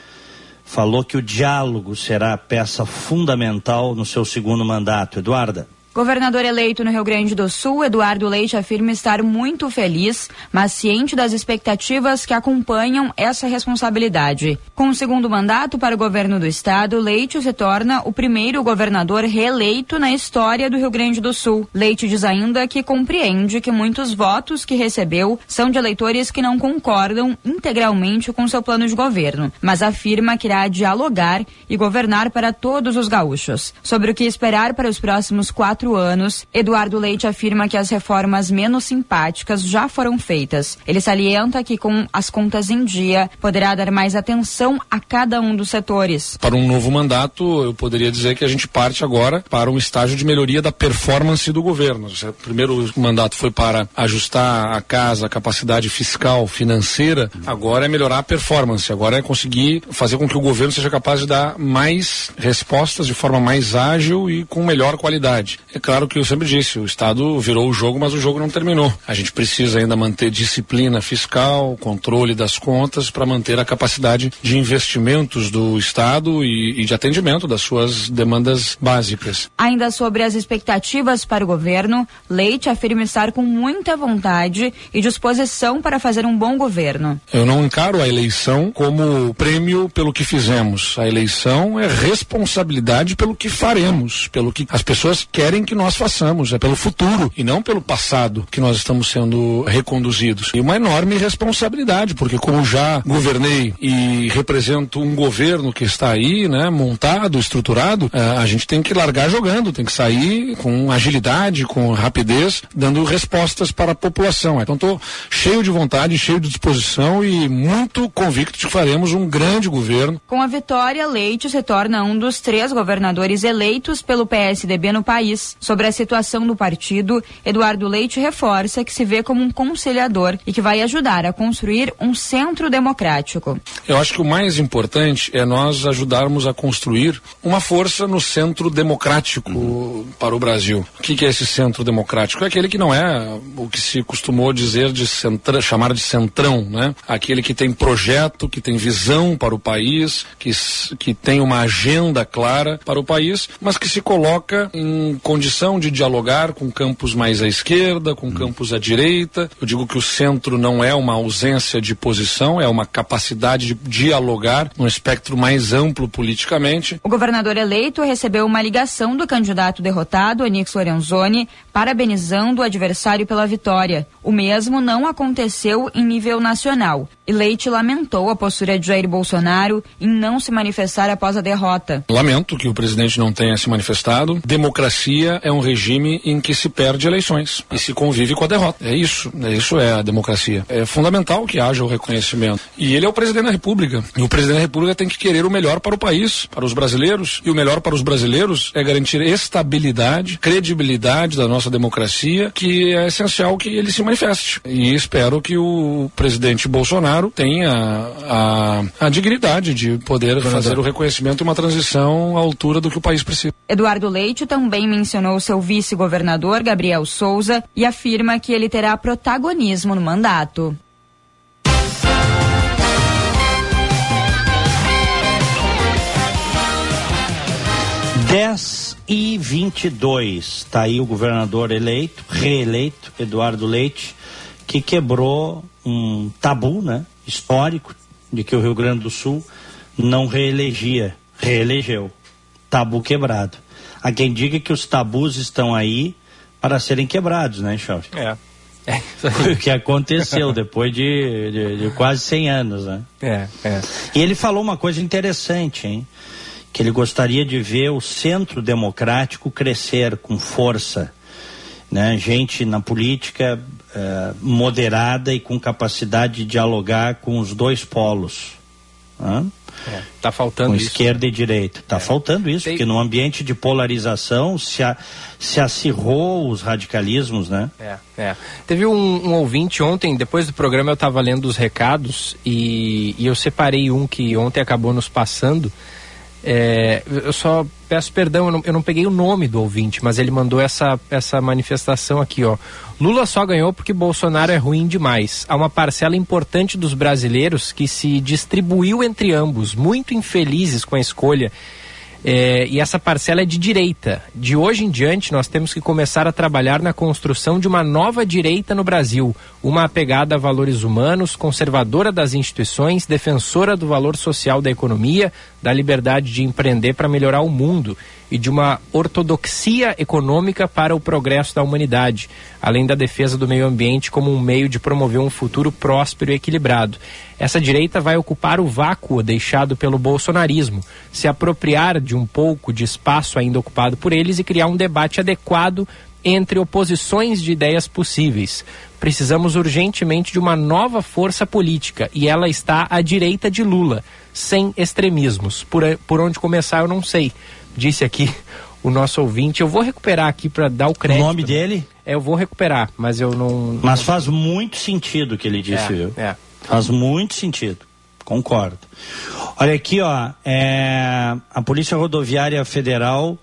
falou que o diálogo será a peça fundamental no seu segundo mandato. Eduarda. Governador eleito no Rio Grande do Sul, Eduardo Leite afirma estar muito feliz, mas ciente das expectativas que acompanham essa responsabilidade. Com o segundo mandato para o governo do estado, Leite se torna o primeiro governador reeleito na história do Rio Grande do Sul. Leite diz ainda que compreende que muitos votos que recebeu são de eleitores que não concordam integralmente com seu plano de governo, mas afirma que irá dialogar e governar para todos os gaúchos. Sobre o que esperar para os próximos quatro quatro anos, Eduardo Leite afirma que as reformas menos simpáticas já foram feitas. Ele salienta que, com as contas em dia, poderá dar mais atenção a cada um dos setores. Para um novo mandato, eu poderia dizer que a gente parte agora para um estágio de melhoria da performance do governo. O primeiro mandato foi para ajustar a casa, a capacidade fiscal, financeira. Agora é melhorar a performance. Agora é conseguir fazer com que o governo seja capaz de dar mais respostas de forma mais ágil e com melhor qualidade. É claro que eu sempre disse, o Estado virou o jogo, mas o jogo não terminou. A gente precisa ainda manter disciplina fiscal, controle das contas para manter a capacidade de investimentos do Estado e, e de atendimento das suas demandas básicas. Ainda sobre as expectativas para o governo, Leite afirma estar com muita vontade e disposição para fazer um bom governo. Eu não encaro a eleição como prêmio pelo que fizemos. A eleição é responsabilidade pelo que faremos, pelo que as pessoas querem que nós façamos, é pelo futuro e não pelo passado que nós estamos sendo reconduzidos. E uma enorme responsabilidade, porque como já governei e represento um governo que está aí, né, montado, estruturado, eh, a gente tem que largar jogando, tem que sair com agilidade, com rapidez, dando respostas para a população. Então estou cheio de vontade, cheio de disposição e muito convicto de que faremos um grande governo. Com a vitória, Leite se torna um dos três governadores eleitos pelo PSDB no país. Sobre a situação do partido, Eduardo Leite reforça que se vê como um conciliador e que vai ajudar a construir um centro democrático. Eu acho que o mais importante é nós ajudarmos a construir uma força no centro democrático uhum. para o Brasil. O que, que, é esse centro democrático? É aquele que não é o que se costumou dizer de centra, chamar de centrão, né? Aquele que tem projeto, que tem visão para o país, que, que tem uma agenda clara para o país, mas que se coloca em condição de dialogar com campos mais à esquerda, com campos à direita. Eu digo que o centro não é uma ausência de posição, é uma capacidade de dialogar num espectro mais amplo politicamente. O governador eleito recebeu uma ligação do candidato derrotado, Onix Lorenzoni, parabenizando o adversário pela vitória. O mesmo não aconteceu em nível nacional. E Leite lamentou a postura de Jair Bolsonaro em não se manifestar após a derrota. Lamento que o presidente não tenha se manifestado. Democracia é um regime em que se perde eleições e se convive com a derrota. É isso, é isso é a democracia. É fundamental que haja o reconhecimento. E ele é o presidente da República. E o presidente da República tem que querer o melhor para o país, para os brasileiros. E o melhor para os brasileiros é garantir estabilidade, credibilidade da nossa democracia, que é essencial que ele se manifeste. E espero que o presidente Bolsonaro Bolsonaro tem a, a, a dignidade de poder fazer o reconhecimento e uma transição à altura do que o país precisa. Eduardo Leite também mencionou seu vice-governador, Gabriel Souza, e afirma que ele terá protagonismo no mandato. Dez e vinte e dois, tá aí o governador eleito, reeleito, Eduardo Leite, que quebrou um tabu né, histórico de que o Rio Grande do Sul não reelegia, reelegeu. Tabu quebrado. Há quem diga que os tabus estão aí para serem quebrados, né, Chauve? É. É, Foi o que aconteceu depois de, de, de, quase 100 anos, né? É, é. E ele falou uma coisa interessante, hein? Que ele gostaria de ver o centro democrático crescer com força, né? Gente na política eh, moderada e com capacidade de dialogar com os dois polos. Né? É, tá faltando com isso. esquerda e direita. Tá é. faltando isso, Tem... porque no ambiente de polarização se, a, se acirrou os radicalismos, né? É, é. Teve um, um, ouvinte ontem, depois do programa eu estava lendo os recados e, e eu separei um que ontem acabou nos passando. É, eu só peço perdão, eu não, eu não, peguei o nome do ouvinte, mas ele mandou essa, essa manifestação aqui, ó. Lula só ganhou porque Bolsonaro é ruim demais. Há uma parcela importante dos brasileiros que se distribuiu entre ambos, muito infelizes com a escolha é, e essa parcela é de direita. De hoje em diante, nós temos que começar a trabalhar na construção de uma nova direita no Brasil, uma apegada a valores humanos, conservadora das instituições, defensora do valor social da economia, da liberdade de empreender para melhorar o mundo e de uma ortodoxia econômica para o progresso da humanidade, além da defesa do meio ambiente como um meio de promover um futuro próspero e equilibrado. Essa direita vai ocupar o vácuo deixado pelo bolsonarismo, se apropriar de um pouco de espaço ainda ocupado por eles e criar um debate adequado entre oposições de ideias possíveis. Precisamos urgentemente de uma nova força política e ela está à direita de Lula, sem extremismos. Por, por onde começar eu não sei, disse aqui o nosso ouvinte. Eu vou recuperar aqui para dar o crédito. O nome dele? É, eu vou recuperar, mas eu não. Mas faz muito sentido o que ele disse, é, viu? É. Faz muito sentido. Concordo. Olha aqui, ó, é, a Polícia Rodoviária Federal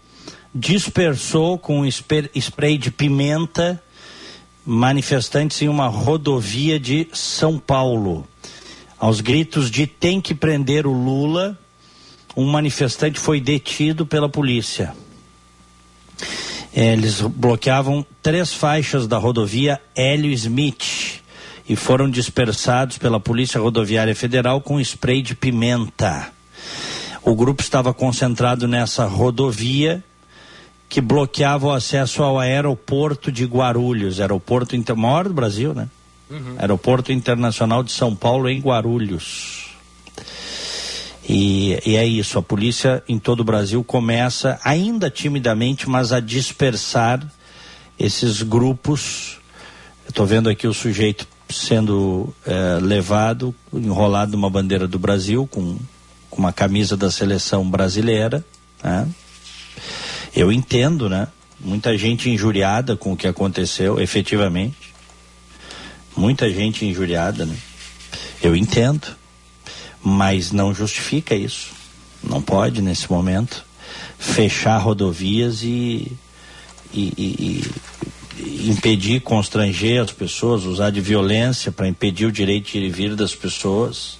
dispersou com spray de pimenta manifestantes em uma rodovia de São Paulo. Aos gritos de tem que prender o Lula, um manifestante foi detido pela polícia. Eles bloqueavam três faixas da rodovia Hélio Smith e foram dispersados pela Polícia Rodoviária Federal com spray de pimenta. O grupo estava concentrado nessa rodovia que bloqueava o acesso ao aeroporto de Guarulhos, aeroporto inter... maior do Brasil, né? Uhum. Aeroporto Internacional de São Paulo em Guarulhos. E, e, é isso, a polícia em todo o Brasil começa, ainda timidamente, mas a dispersar esses grupos. Estou vendo aqui o sujeito sendo é, levado, enrolado numa bandeira do Brasil, com, com uma camisa da seleção brasileira. Né? Eu entendo, né? Muita gente injuriada com o que aconteceu, efetivamente. Muita gente injuriada, né? Eu entendo mas não justifica isso. Não pode, nesse momento, fechar rodovias e, e, e, e impedir, constranger as pessoas, usar de violência para impedir o direito de ir e vir das pessoas,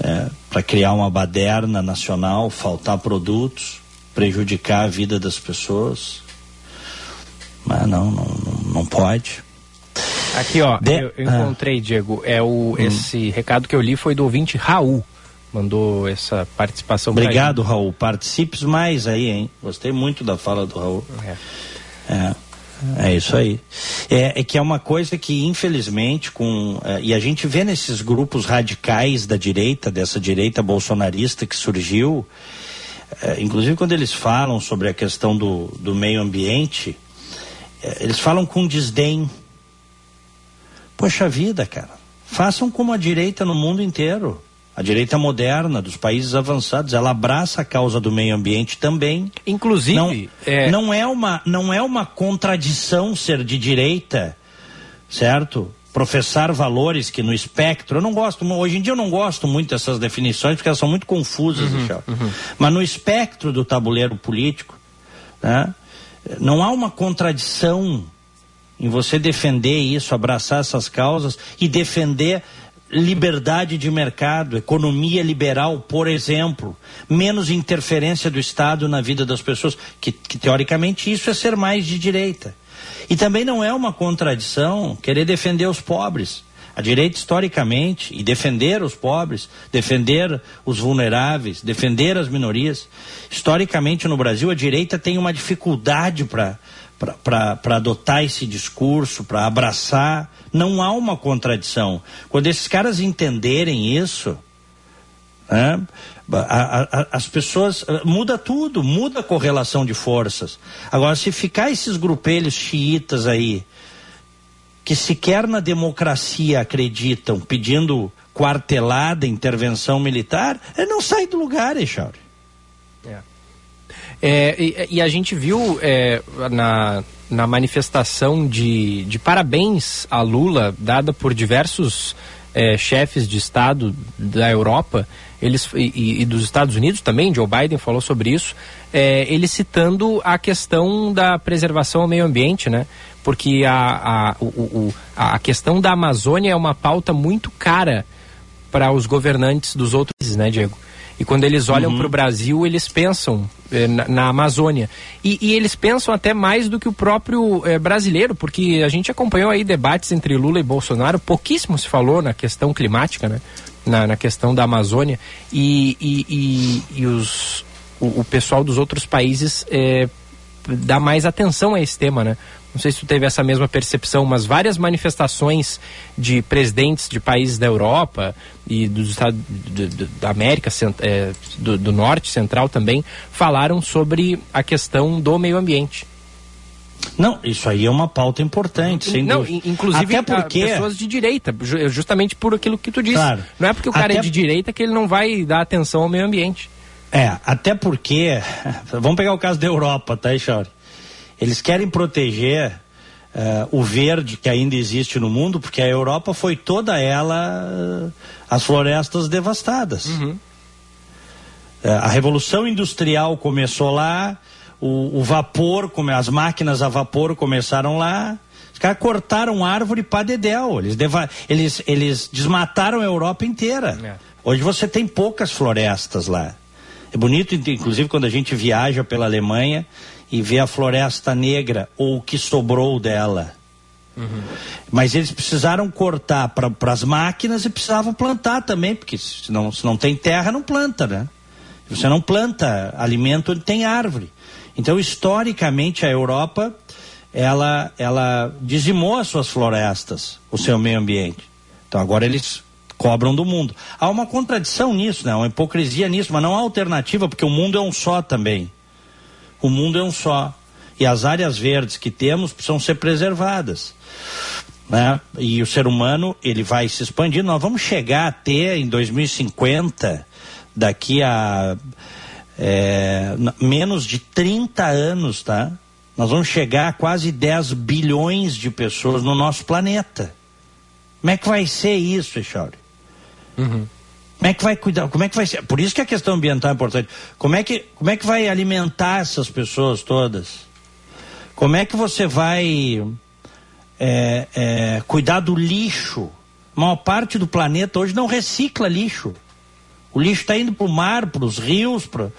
é, para criar uma baderna nacional, faltar produtos, prejudicar a vida das pessoas. Mas não, não, não pode. Aqui, ó, De... eu, eu, encontrei, ah. Diego, é o, hum. esse recado que eu li foi do ouvinte Raul. Mandou essa participação. Obrigado, Raul. Participe mais aí, hein? Gostei muito da fala do Raul. É. é. É isso aí. É, é, que é uma coisa que, infelizmente, com. É, e a gente vê nesses grupos radicais da direita, dessa direita bolsonarista que surgiu, é, inclusive quando eles falam sobre a questão do, do meio ambiente, é, eles falam com desdém Poxa vida, cara. Façam como a direita no mundo inteiro. A direita moderna dos países avançados, ela abraça a causa do meio ambiente também. Inclusive, não é, não é uma não é uma contradição ser de direita, certo? Professar valores que no espectro, eu não gosto, hoje em dia eu não gosto muito dessas definições porque elas são muito confusas, uhum, uhum. mas no espectro do tabuleiro político, né, não há uma contradição em você defender isso, abraçar essas causas e defender liberdade de mercado, economia liberal, por exemplo, menos interferência do Estado na vida das pessoas, que, que teoricamente isso é ser mais de direita. E também não é uma contradição querer defender os pobres. A direita, historicamente, e defender os pobres, defender os vulneráveis, defender as minorias. Historicamente, no Brasil, a direita tem uma dificuldade para adotar esse discurso, para abraçar. Não há uma contradição. Quando esses caras entenderem isso, né, a, a, as pessoas. Muda tudo, muda a correlação de forças. Agora, se ficar esses grupelhos xiitas aí que sequer na democracia acreditam, pedindo quartelada, intervenção militar, é não sai do lugar, Echauri. É. E, e, a gente viu é, na, na manifestação de, de parabéns a Lula, dada por diversos é, chefes de Estado da Europa eles, e, e, dos Estados Unidos também, Joe Biden falou sobre isso, é, ele citando a questão da preservação ao meio ambiente, né? porque a, a, o, o, a questão da Amazônia é uma pauta muito cara para os governantes dos outros países, né, Diego? E quando eles olham uhum. para o Brasil, eles pensam na, na, Amazônia. E, e, eles pensam até mais do que o próprio eh, brasileiro, porque a gente acompanhou aí debates entre Lula e Bolsonaro, pouquíssimo se falou na questão climática, né? Na, na questão da Amazônia. E, e, e os, o, o, pessoal dos outros países eh, dá mais atenção a esse tema, né? Não sei se tu teve essa mesma percepção, mas várias manifestações de presidentes de países da Europa e dos Estados da América é, do, do, Norte Central também falaram sobre a questão do meio ambiente. Não, isso aí é uma pauta importante, sem Não, dúvida. inclusive Até porque... pessoas de direita, justamente por aquilo que tu disse. Claro. Não é porque o cara é Até... é de direita que ele não vai dar atenção ao meio ambiente. É, até porque, vamos pegar o caso da Europa, tá, Chauri? Eles querem proteger uh, o verde que ainda existe no mundo, porque a Europa foi toda ela uh, as florestas devastadas. Uhum. Uh, a revolução industrial começou lá, o, o vapor, as máquinas a vapor começaram lá. Os caras cortaram árvore para dedéu. Eles, eles, eles desmataram a Europa inteira. É. Hoje você tem poucas florestas lá. É bonito, inclusive, quando a gente viaja pela Alemanha e ver a floresta negra ou o que sobrou dela. Uhum. Mas eles precisaram cortar para as máquinas e precisavam plantar também, porque se não, se não tem terra, não planta, né? Você não planta alimento onde tem árvore. Então, historicamente, a Europa ela, ela dizimou as suas florestas, o seu meio ambiente. Então, agora eles cobram do mundo. Há uma contradição nisso, né? uma hipocrisia nisso, mas não há alternativa, porque o mundo é um só também. O mundo é um só. E as áreas verdes que temos precisam ser preservadas. Né? E o ser humano, ele vai se expandir. Nós vamos chegar a ter em 2050, daqui a é, menos de 30 anos, tá? Nós vamos chegar a quase 10 bilhões de pessoas no nosso planeta. Como é que vai ser isso, Echauri? Uhum. Como é que vai cuidar? Como é que vai ser? Por isso que a questão ambiental é importante. Como é que, como é que vai alimentar essas pessoas todas? Como é que você vai é, é, cuidar do lixo? A maior parte do planeta hoje não recicla lixo. O lixo está indo para o mar, para os rios, para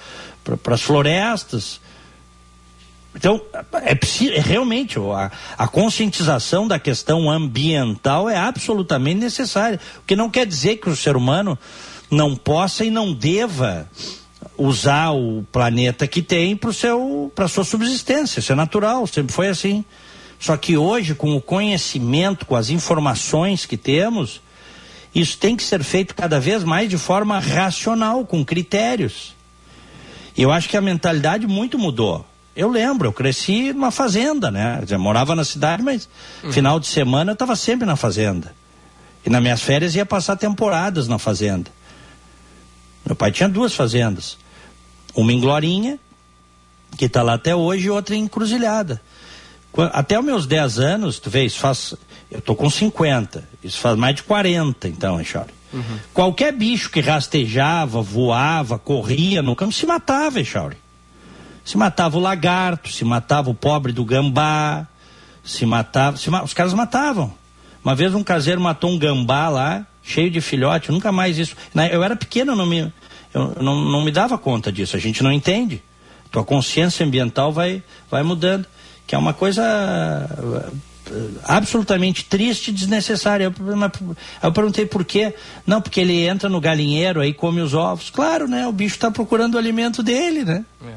as florestas. Então, é, é realmente a, a, conscientização da questão ambiental é absolutamente necessária. O que não quer dizer que o ser humano não possa e não deva usar o planeta que tem para a sua subsistência. Isso é natural, sempre foi assim. Só que hoje, com o conhecimento, com as informações que temos, isso tem que ser feito cada vez mais de forma racional, com critérios. Eu acho que a mentalidade muito mudou. Eu lembro, eu cresci numa fazenda, né? Dizer, morava na cidade, mas uhum. final de semana eu estava sempre na fazenda. E nas minhas férias ia passar temporadas na fazenda. Meu pai tinha duas fazendas. Uma em Glorinha, que está lá até hoje, e outra em Encruzilhada. Até os meus 10 anos, tu vês, faz. Eu tô com 50. Isso faz mais de 40, então, Echori. Uhum. Qualquer bicho que rastejava, voava, corria no campo, se matava, Echauri. Se matava o lagarto, se matava o pobre do gambá, se matava. Se, os caras matavam. Uma vez um caseiro matou um gambá lá, cheio de filhote, nunca mais isso. Eu era pequeno, não me, eu não, não me dava conta disso, a gente não entende. Tua consciência ambiental vai, vai mudando, que é uma coisa eh, absolutamente triste e desnecessária. Eu, eu perguntei por quê. Não, porque ele entra no galinheiro aí come os ovos. Claro, né? O bicho está procurando o alimento dele, né? É.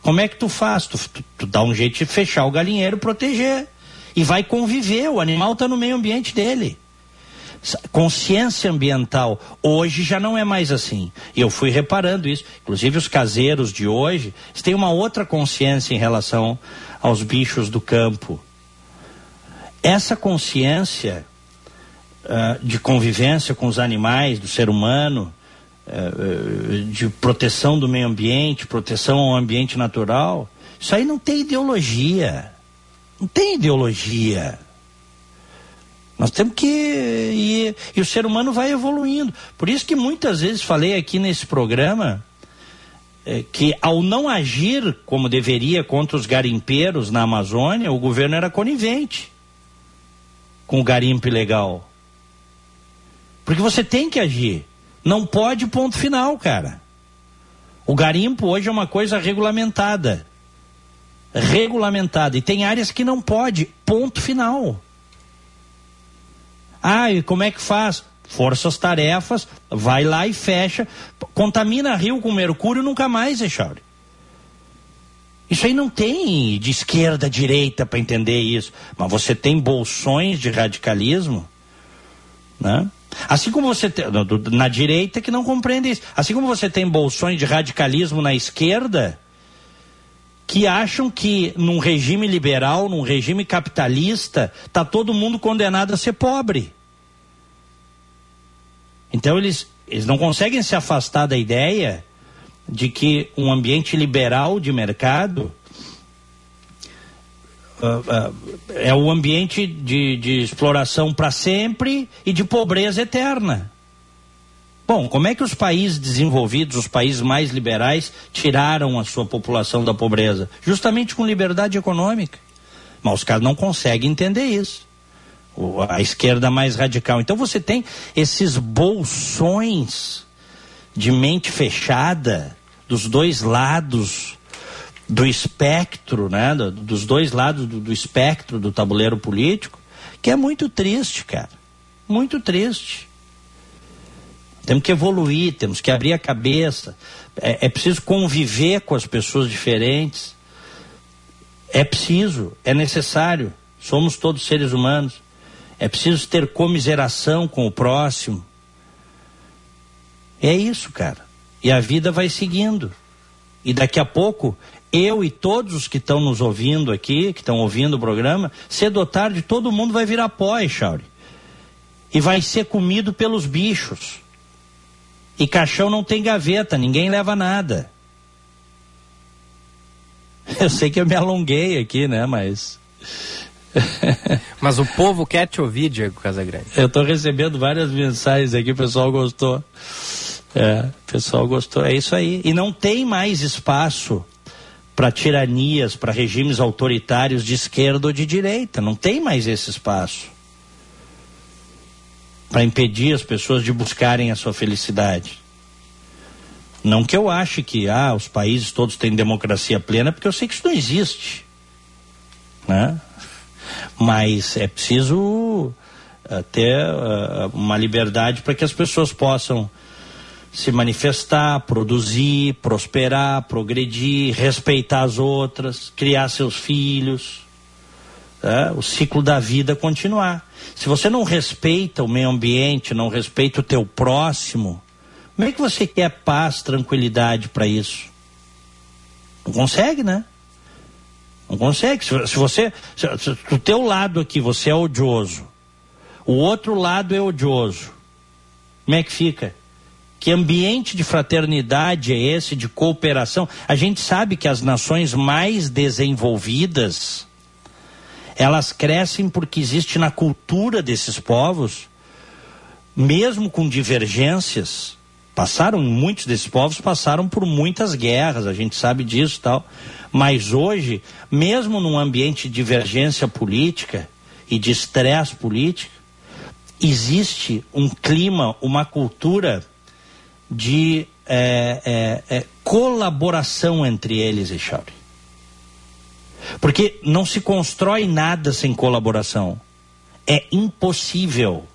Como é que tu faz? Tu, tu, tu, dá um jeito de fechar o galinheiro, proteger. E vai conviver, o animal está no meio ambiente dele. Consciência ambiental hoje já não é mais assim. Eu fui reparando isso. Inclusive os caseiros de hoje têm uma outra consciência em relação aos bichos do campo. Essa consciência uh, de convivência com os animais, do ser humano, uh, de proteção do meio ambiente, proteção ao ambiente natural, isso aí não tem ideologia. Não tem ideologia. Nós temos que ir, e o ser humano vai evoluindo. Por isso que muitas vezes falei aqui nesse programa é, que ao não agir como deveria contra os garimpeiros na Amazônia, o governo era conivente com o garimpo ilegal. Porque você tem que agir. Não pode, ponto final, cara. O garimpo hoje é uma coisa regulamentada. Regulamentada. E tem áreas que não pode, ponto final. Ah, e como é que faz? Forças tarefas, vai lá e fecha. Contamina rio com mercúrio nunca mais, Echauri. Isso aí não tem de esquerda, direita para entender isso. Mas você tem bolsões de radicalismo, né? Assim como você tem, na direita que não compreende isso. Assim como você tem bolsões de radicalismo na esquerda que acham que num regime liberal, num regime capitalista, tá todo mundo condenado a ser pobre. Então eles, eles não conseguem se afastar da ideia de que um ambiente liberal de mercado uh, uh, é o ambiente de, de exploração para sempre e de pobreza eterna. Bom, como é que os países desenvolvidos, os países mais liberais, tiraram a sua população da pobreza? Justamente com liberdade econômica. Mas os caras não conseguem entender isso. O, a esquerda mais radical. Então você tem esses bolsões de mente fechada dos dois lados do espectro, né? Do, dos dois lados do, do espectro do tabuleiro político, que é muito triste, cara. Muito triste. Temos que evoluir, temos que abrir a cabeça. É, é preciso conviver com as pessoas diferentes. É preciso, é necessário. Somos todos seres humanos. É preciso ter comiseração com o próximo. É isso, cara. E a vida vai seguindo. E daqui a pouco, eu e todos os que estão nos ouvindo aqui, que estão ouvindo o programa, cedo ou tarde, todo mundo vai virar pó, Chauri. E vai ser comido pelos bichos. E caixão não tem gaveta, ninguém leva nada. Eu sei que eu me alonguei aqui, né? Mas. Mas o povo quer te ouvir, Diego Casagrande. Eu estou recebendo várias mensagens aqui, o pessoal gostou. É, o pessoal gostou. É isso aí. E não tem mais espaço para tiranias, para regimes autoritários de esquerda ou de direita. Não tem mais esse espaço para impedir as pessoas de buscarem a sua felicidade. Não que eu ache que ah, os países todos têm democracia plena, porque eu sei que isso não existe. Né? Mas é preciso uh, ter uh, uma liberdade para que as pessoas possam se manifestar, produzir, prosperar, progredir, respeitar as outras, criar seus filhos, né? o ciclo da vida continuar. Se você não respeita o meio ambiente, não respeita o teu próximo, como é que você quer paz, tranquilidade para isso? Não consegue, né? Não consegue. Se, se você, se, se, do teu lado aqui você é odioso, o outro lado é odioso, como é que fica? Que ambiente de fraternidade é esse, de cooperação? A gente sabe que as nações mais desenvolvidas, elas crescem porque existe na cultura desses povos, mesmo com divergências, passaram, muitos desses povos passaram por muitas guerras, a gente sabe disso tal. Mas hoje, mesmo num ambiente de divergência política e de estresse político, existe um clima, uma cultura de é, é, é, colaboração entre eles, Echauri. Porque não se constrói nada sem colaboração. É impossível.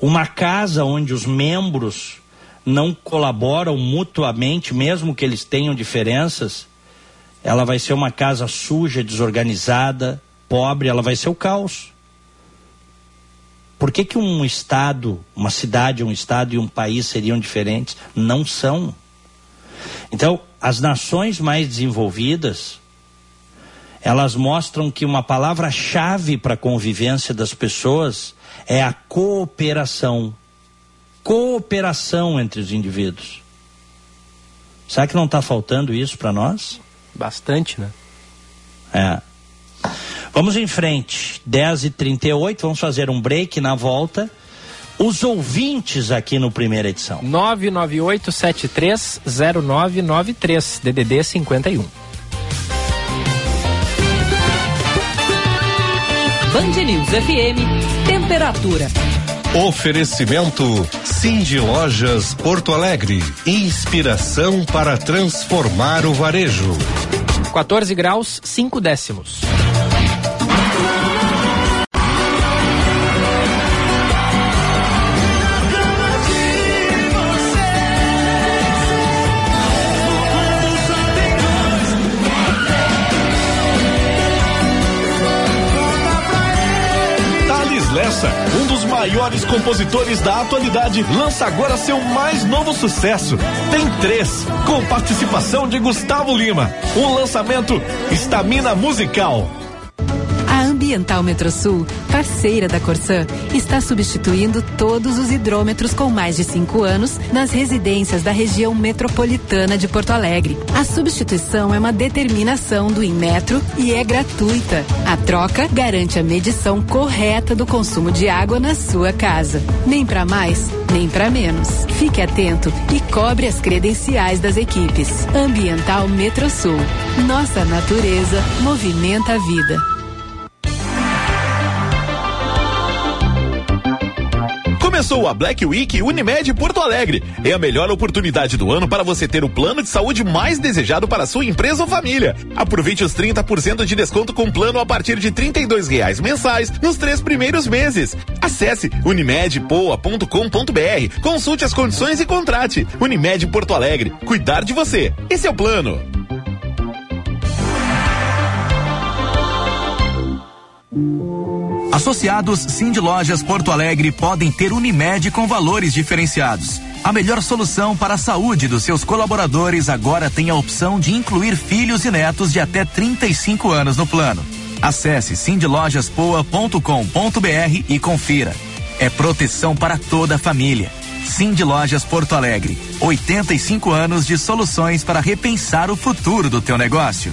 Uma casa onde os membros não colaboram mutuamente, mesmo que eles tenham diferenças, ela vai ser uma casa suja, desorganizada, pobre, ela vai ser o caos. Por que, que um estado, uma cidade, um estado e um país seriam diferentes? Não são. Então, as nações mais desenvolvidas, elas mostram que uma palavra-chave para a convivência das pessoas é a cooperação. Cooperação entre os indivíduos. Será que não está faltando isso para nós? Bastante, né? É. Vamos em frente. 10h38, vamos fazer um break na volta. Os ouvintes aqui no primeira edição. 998730993, DDD 51. Band News FM, temperatura. Oferecimento Cindy Lojas Porto Alegre. Inspiração para transformar o varejo. 14 graus, 5 décimos. Um dos maiores compositores da atualidade, lança agora seu mais novo sucesso. Tem três, com participação de Gustavo Lima. Um lançamento Estamina Musical. Ambiental Metrosul, parceira da Corsan, está substituindo todos os hidrômetros com mais de cinco anos nas residências da região metropolitana de Porto Alegre. A substituição é uma determinação do Inmetro e é gratuita. A troca garante a medição correta do consumo de água na sua casa. Nem para mais, nem para menos. Fique atento e cobre as credenciais das equipes. Ambiental Metrosul. Nossa natureza movimenta a vida. Começou a Black Week Unimed Porto Alegre. É a melhor oportunidade do ano para você ter o plano de saúde mais desejado para sua empresa ou família. Aproveite os 30% de desconto com plano a partir de R$ reais mensais nos três primeiros meses. Acesse unimedpoa.com.br, consulte as condições e contrate. Unimed Porto Alegre. Cuidar de você. Esse é o plano. Associados Cindy Lojas Porto Alegre podem ter Unimed com valores diferenciados. A melhor solução para a saúde dos seus colaboradores agora tem a opção de incluir filhos e netos de até 35 anos no plano. Acesse cindylojaspoa.com.br e confira. É proteção para toda a família. Cindy Lojas Porto Alegre. 85 anos de soluções para repensar o futuro do teu negócio.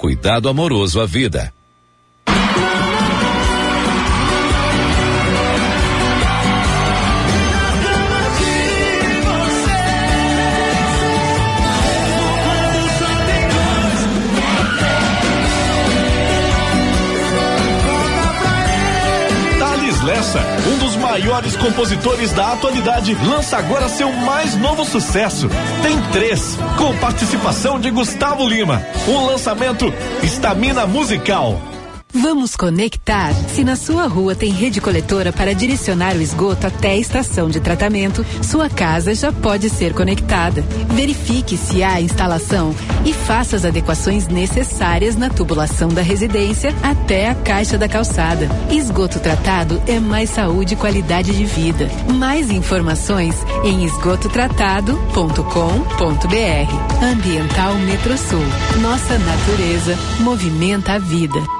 cuidado amoroso à vida. Maiores compositores da atualidade, lança agora seu mais novo sucesso. Tem três, com participação de Gustavo Lima. Um lançamento Estamina Musical. Vamos conectar? Se na sua rua tem rede coletora para direcionar o esgoto até a estação de tratamento, sua casa já pode ser conectada. Verifique se há instalação e faça as adequações necessárias na tubulação da residência até a caixa da calçada. Esgoto tratado é mais saúde e qualidade de vida. Mais informações em esgototratado.com.br. Ambiental Metrosul. Nossa natureza movimenta a vida.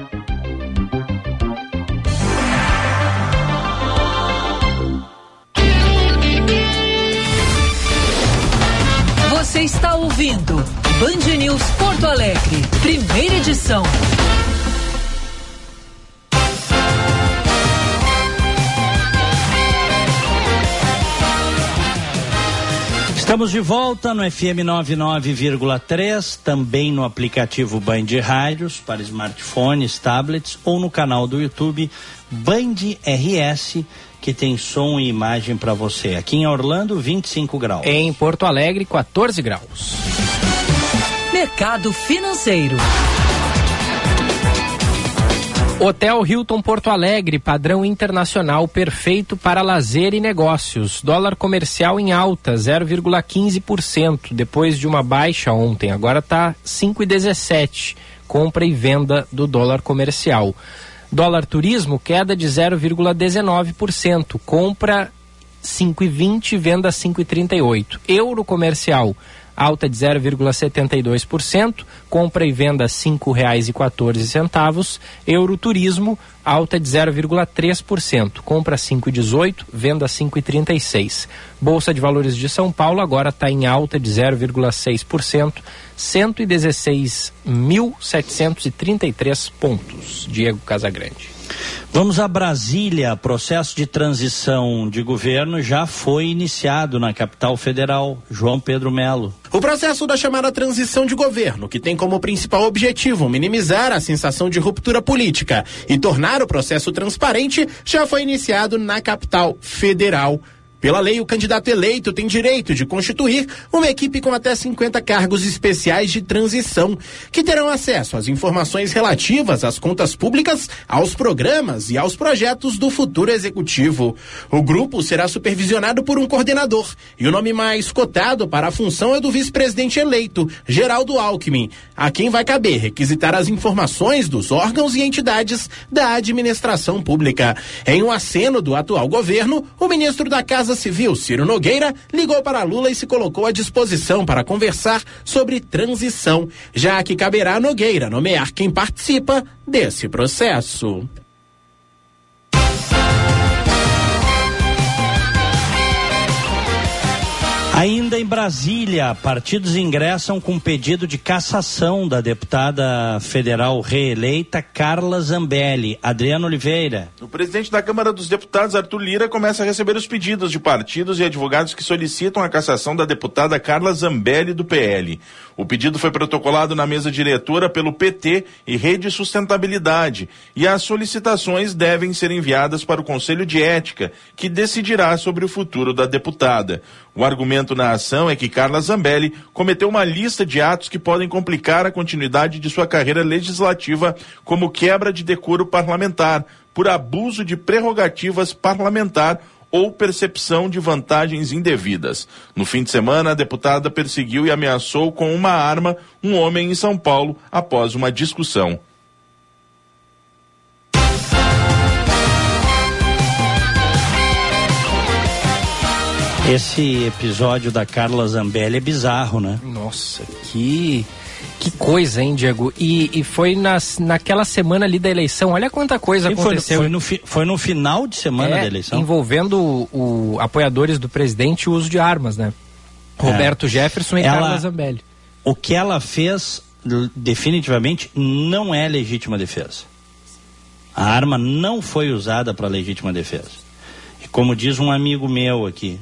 Você está ouvindo Band News Porto Alegre, primeira edição. Estamos de volta no FM 99,3, também no aplicativo Band Rádios para smartphones, tablets ou no canal do YouTube Band RS que tem som e imagem para você. Aqui em Orlando, 25 graus. Em Porto Alegre, 14 graus. Mercado financeiro. Hotel Hilton Porto Alegre, padrão internacional perfeito para lazer e negócios. Dólar comercial em alta, 0,15%, depois de uma baixa ontem. Agora está 5,17. Compra e venda do dólar comercial. Dólar turismo, queda de 0,19%. Compra 5,20, venda 5,38. Euro comercial, alta de 0,72%, compra e venda R$ 5,14. Euro turismo, alta de 0,3%, compra 5,18, venda 5,36. Bolsa de Valores de São Paulo agora está em alta de 0,6%, 116.733 pontos. Diego Casagrande. Vamos a Brasília. Processo de transição de governo já foi iniciado na capital federal. João Pedro Melo. O processo da chamada transição de governo, que tem como principal objetivo minimizar a sensação de ruptura política e tornar o processo transparente, já foi iniciado na capital federal. Pela lei, o candidato eleito tem direito de constituir uma equipe com até 50 cargos especiais de transição, que terão acesso às informações relativas às contas públicas, aos programas e aos projetos do futuro executivo. O grupo será supervisionado por um coordenador, e o nome mais cotado para a função é do vice-presidente eleito, Geraldo Alckmin, a quem vai caber requisitar as informações dos órgãos e entidades da administração pública. Em um aceno do atual governo, o ministro da Casa Civil, Ciro Nogueira, ligou para Lula e se colocou à disposição para conversar sobre transição, já que caberá a Nogueira nomear quem participa desse processo. Ainda em Brasília, partidos ingressam com pedido de cassação da deputada federal reeleita Carla Zambelli. Adriano Oliveira. O presidente da Câmara dos Deputados, Arthur Lira, começa a receber os pedidos de partidos e advogados que solicitam a cassação da deputada Carla Zambelli do PL. O pedido foi protocolado na mesa diretora pelo PT e Rede Sustentabilidade, e as solicitações devem ser enviadas para o Conselho de Ética, que decidirá sobre o futuro da deputada. O argumento na ação é que Carla Zambelli cometeu uma lista de atos que podem complicar a continuidade de sua carreira legislativa, como quebra de decoro parlamentar, por abuso de prerrogativas parlamentar ou percepção de vantagens indevidas. No fim de semana, a deputada perseguiu e ameaçou com uma arma um homem em São Paulo após uma discussão. Esse episódio da Carla Zambelli é bizarro, né? Nossa, que que coisa, hein, Diego? E, e foi nas, naquela semana ali da eleição. Olha quanta coisa Sim, aconteceu. Foi no, foi, no, foi no final de semana é, da eleição. Envolvendo o, o, apoiadores do presidente e o uso de armas, né? É. Roberto Jefferson e ela, Carla Zambelli. O que ela fez, definitivamente, não é legítima defesa. A arma não foi usada para legítima defesa. E como diz um amigo meu aqui,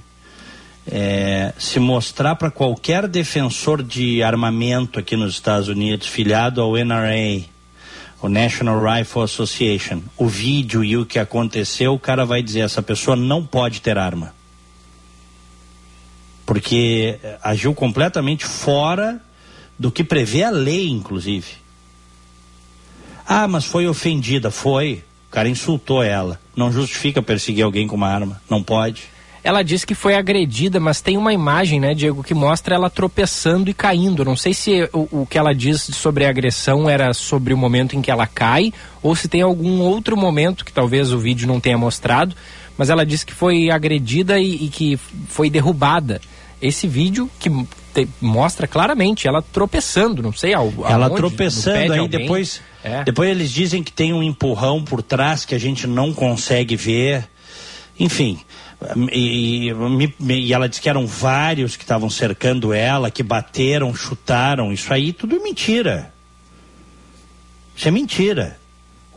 é, se mostrar para qualquer defensor de armamento aqui nos Estados Unidos, filiado ao NRA, o National Rifle Association, o vídeo e o que aconteceu, o cara vai dizer: essa pessoa não pode ter arma. Porque agiu completamente fora do que prevê a lei, inclusive. Ah, mas foi ofendida. Foi. O cara insultou ela. Não justifica perseguir alguém com uma arma. Não pode. Ela disse que foi agredida, mas tem uma imagem, né, Diego, que mostra ela tropeçando e caindo. Não sei se o, o que ela diz sobre a agressão era sobre o momento em que ela cai ou se tem algum outro momento que talvez o vídeo não tenha mostrado. Mas ela disse que foi agredida e, e que foi derrubada. Esse vídeo que te, mostra claramente ela tropeçando, não sei ao, Ela aonde, tropeçando aí depois, é. depois eles dizem que tem um empurrão por trás que a gente não consegue ver. Enfim, e, e, e, ela disse que eram vários que estavam cercando ela, que bateram, chutaram. Isso aí tudo é mentira. Isso é mentira.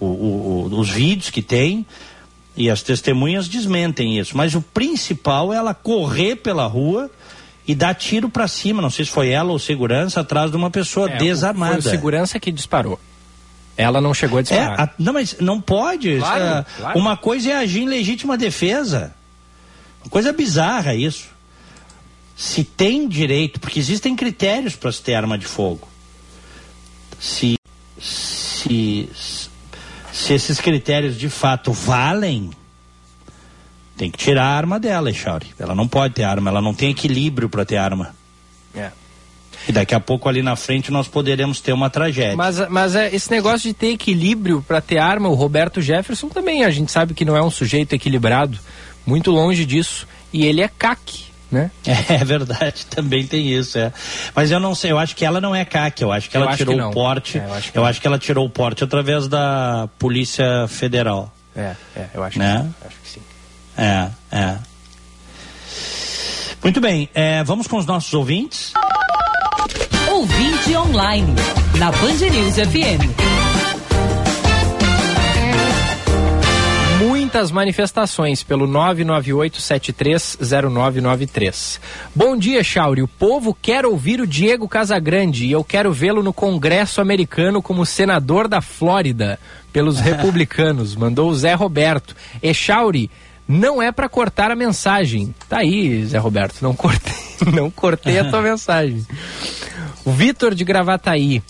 O, o, os vídeos que tem e as testemunhas desmentem isso. Mas o principal é ela correr pela rua e dar tiro para cima. Não sei se foi ela ou segurança atrás de uma pessoa é, desarmada. Foi o segurança que disparou. Ela não chegou a disparar. É, a, não, mas não pode. Claro, é, claro. Uma coisa é agir em legítima defesa. Coisa bizarra isso. Se tem direito, porque existem critérios para se ter arma de fogo. Se, se, se esses critérios de fato valem, tem que tirar a arma dela, Echauri. Ela não pode ter arma, ela não tem equilíbrio para ter arma. É. E daqui a pouco ali na frente nós poderemos ter uma tragédia. Mas, mas é, esse negócio de ter equilíbrio para ter arma, o Roberto Jefferson também, a gente sabe que não é um sujeito equilibrado muito longe disso. E ele é CAC, né? É verdade, também tem isso, é. Mas eu não sei, eu acho que ela não é CAC, eu acho que ela acho tirou que o porte. É, eu acho que, eu acho que ela tirou o porte através da Polícia Federal. É, é, eu acho né? que sim. Acho que sim. É, é. Muito bem, é, vamos com os nossos ouvintes. Ouvinte online, na Band News FM. Muitas manifestações pelo 998730993. Bom dia, Chauri. O povo quer ouvir o Diego Casagrande e eu quero vê-lo no Congresso americano como senador da Flórida pelos republicanos. Mandou o Zé Roberto. E Chauri, não é para cortar a mensagem. Tá aí, Zé Roberto, não cortei, não cortei a tua mensagem. O Vitor de Gravataí.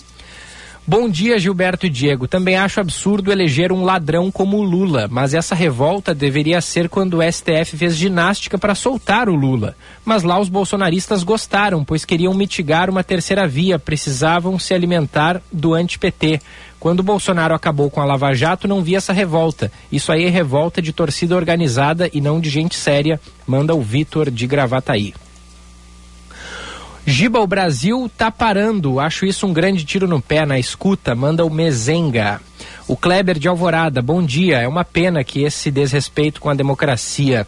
Bom dia, Gilberto e Diego. Também acho absurdo eleger um ladrão como o Lula, mas essa revolta deveria ser quando o STF fez ginástica para soltar o Lula. Mas lá os bolsonaristas gostaram, pois queriam mitigar uma terceira via, precisavam se alimentar do anti-PT. Quando Bolsonaro acabou com a Lava Jato, não vi essa revolta. Isso aí é revolta de torcida organizada e não de gente séria, manda o Vitor de Gravataí. Giba, o Brasil tá parando. Acho isso um grande tiro no pé na escuta. Manda o Mezenga. O Kleber de Alvorada, bom dia. É uma pena que esse desrespeito com a democracia.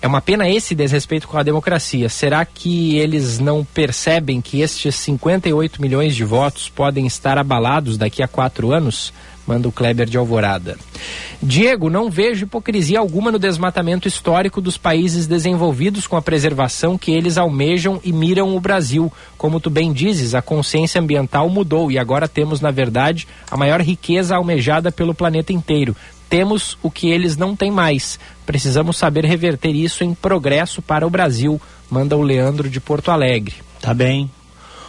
É uma pena esse desrespeito com a democracia. Será que eles não percebem que estes 58 milhões de votos podem estar abalados daqui a quatro anos? Manda o Kleber de Alvorada. Diego, não vejo hipocrisia alguma no desmatamento histórico dos países desenvolvidos com a preservação que eles almejam e miram o Brasil. Como tu bem dizes, a consciência ambiental mudou e agora temos, na verdade, a maior riqueza almejada pelo planeta inteiro. Temos o que eles não têm mais. Precisamos saber reverter isso em progresso para o Brasil, manda o Leandro de Porto Alegre. Tá bem,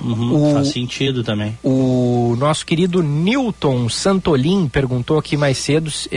Uhum, o, faz sentido também. O nosso querido Newton Santolin perguntou aqui mais cedo se,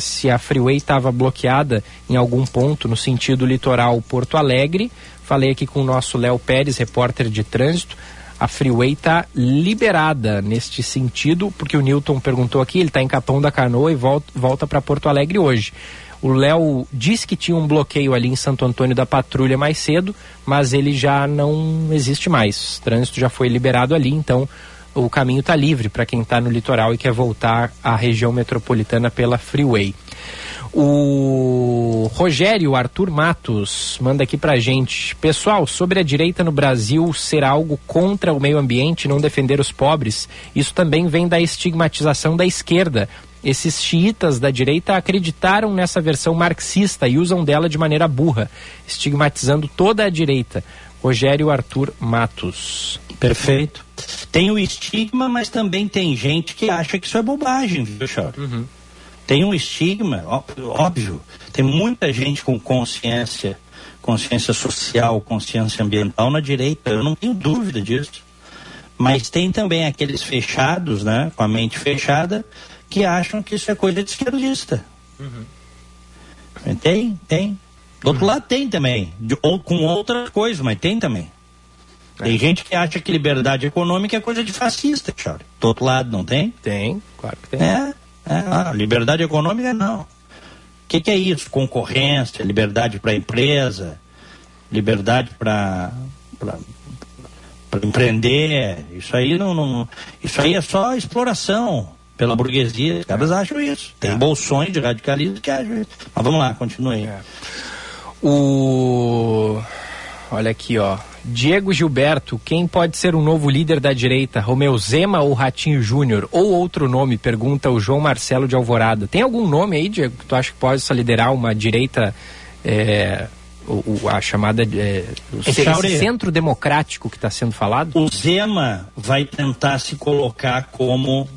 se a freeway estava bloqueada em algum ponto no sentido litoral Porto Alegre. Falei aqui com o nosso Léo Pérez, repórter de trânsito. A freeway está liberada neste sentido, porque o Newton perguntou aqui, ele está em Capão da Canoa e volta, volta para Porto Alegre hoje. O Léo disse que tinha um bloqueio ali em Santo Antônio da Patrulha mais cedo, mas ele já não existe mais. O trânsito já foi liberado ali, então o caminho está livre para quem está no litoral e quer voltar à região metropolitana pela Freeway. O Rogério Arthur Matos manda aqui pra gente. Pessoal, sobre a direita no Brasil ser algo contra o meio ambiente, não defender os pobres, isso também vem da estigmatização da esquerda Esses xiitas da direita acreditaram nessa versão marxista e usam dela de maneira burra, estigmatizando toda a direita. Rogério Arthur Matos. Perfeito. Tem o estigma, mas também tem gente que acha que isso é bobagem, viu, Chauri? Uhum. Tem um estigma, óbvio. Tem muita gente com consciência, consciência social, consciência ambiental na direita. Eu não tenho dúvida disso. Mas tem também aqueles fechados, né, com a mente fechada, que acham que isso é coisa de esquerdista. Uhum. Tem, tem. Do outro lado tem também, de, ou com outras coisas, mas tem também. É. Tem gente que acha que liberdade econômica é coisa de fascista, Charlie. Do outro lado, não tem? Tem, claro que tem. É, é ah, liberdade econômica não. O que, que, é isso? Concorrência, liberdade para a empresa, liberdade para empreender. Isso aí não, não, isso aí é só exploração pela burguesia. Os caras acham isso. Tem é. bolsões de radicalismo que acham isso. Mas vamos lá, continue aí. É. O. Olha aqui, ó. Diego Gilberto, quem pode ser o um novo líder da direita? Romeu Zema ou Ratinho Júnior? Ou outro nome? Pergunta o João Marcelo de Alvorada. Tem algum nome aí, Diego, que tu acha que pode liderar uma direita, é, o, o, a chamada é, o centro democrático que está sendo falado? O Zema vai tentar se colocar como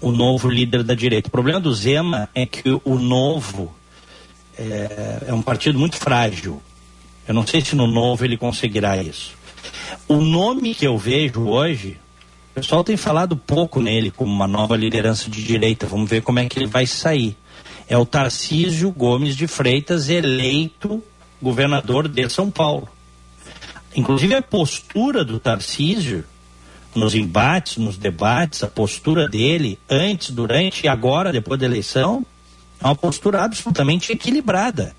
o novo líder da direita. O problema do Zema é que o novo é, é um partido muito frágil. Eu não sei se no novo ele conseguirá isso. O nome que eu vejo hoje, o pessoal tem falado pouco nele como uma nova liderança de direita. Vamos ver como é que ele vai sair. É o Tarcísio Gomes de Freitas, eleito governador de São Paulo. Inclusive a postura do Tarcísio nos embates, nos debates, a postura dele antes, durante e agora, depois da eleição, é uma postura absolutamente equilibrada.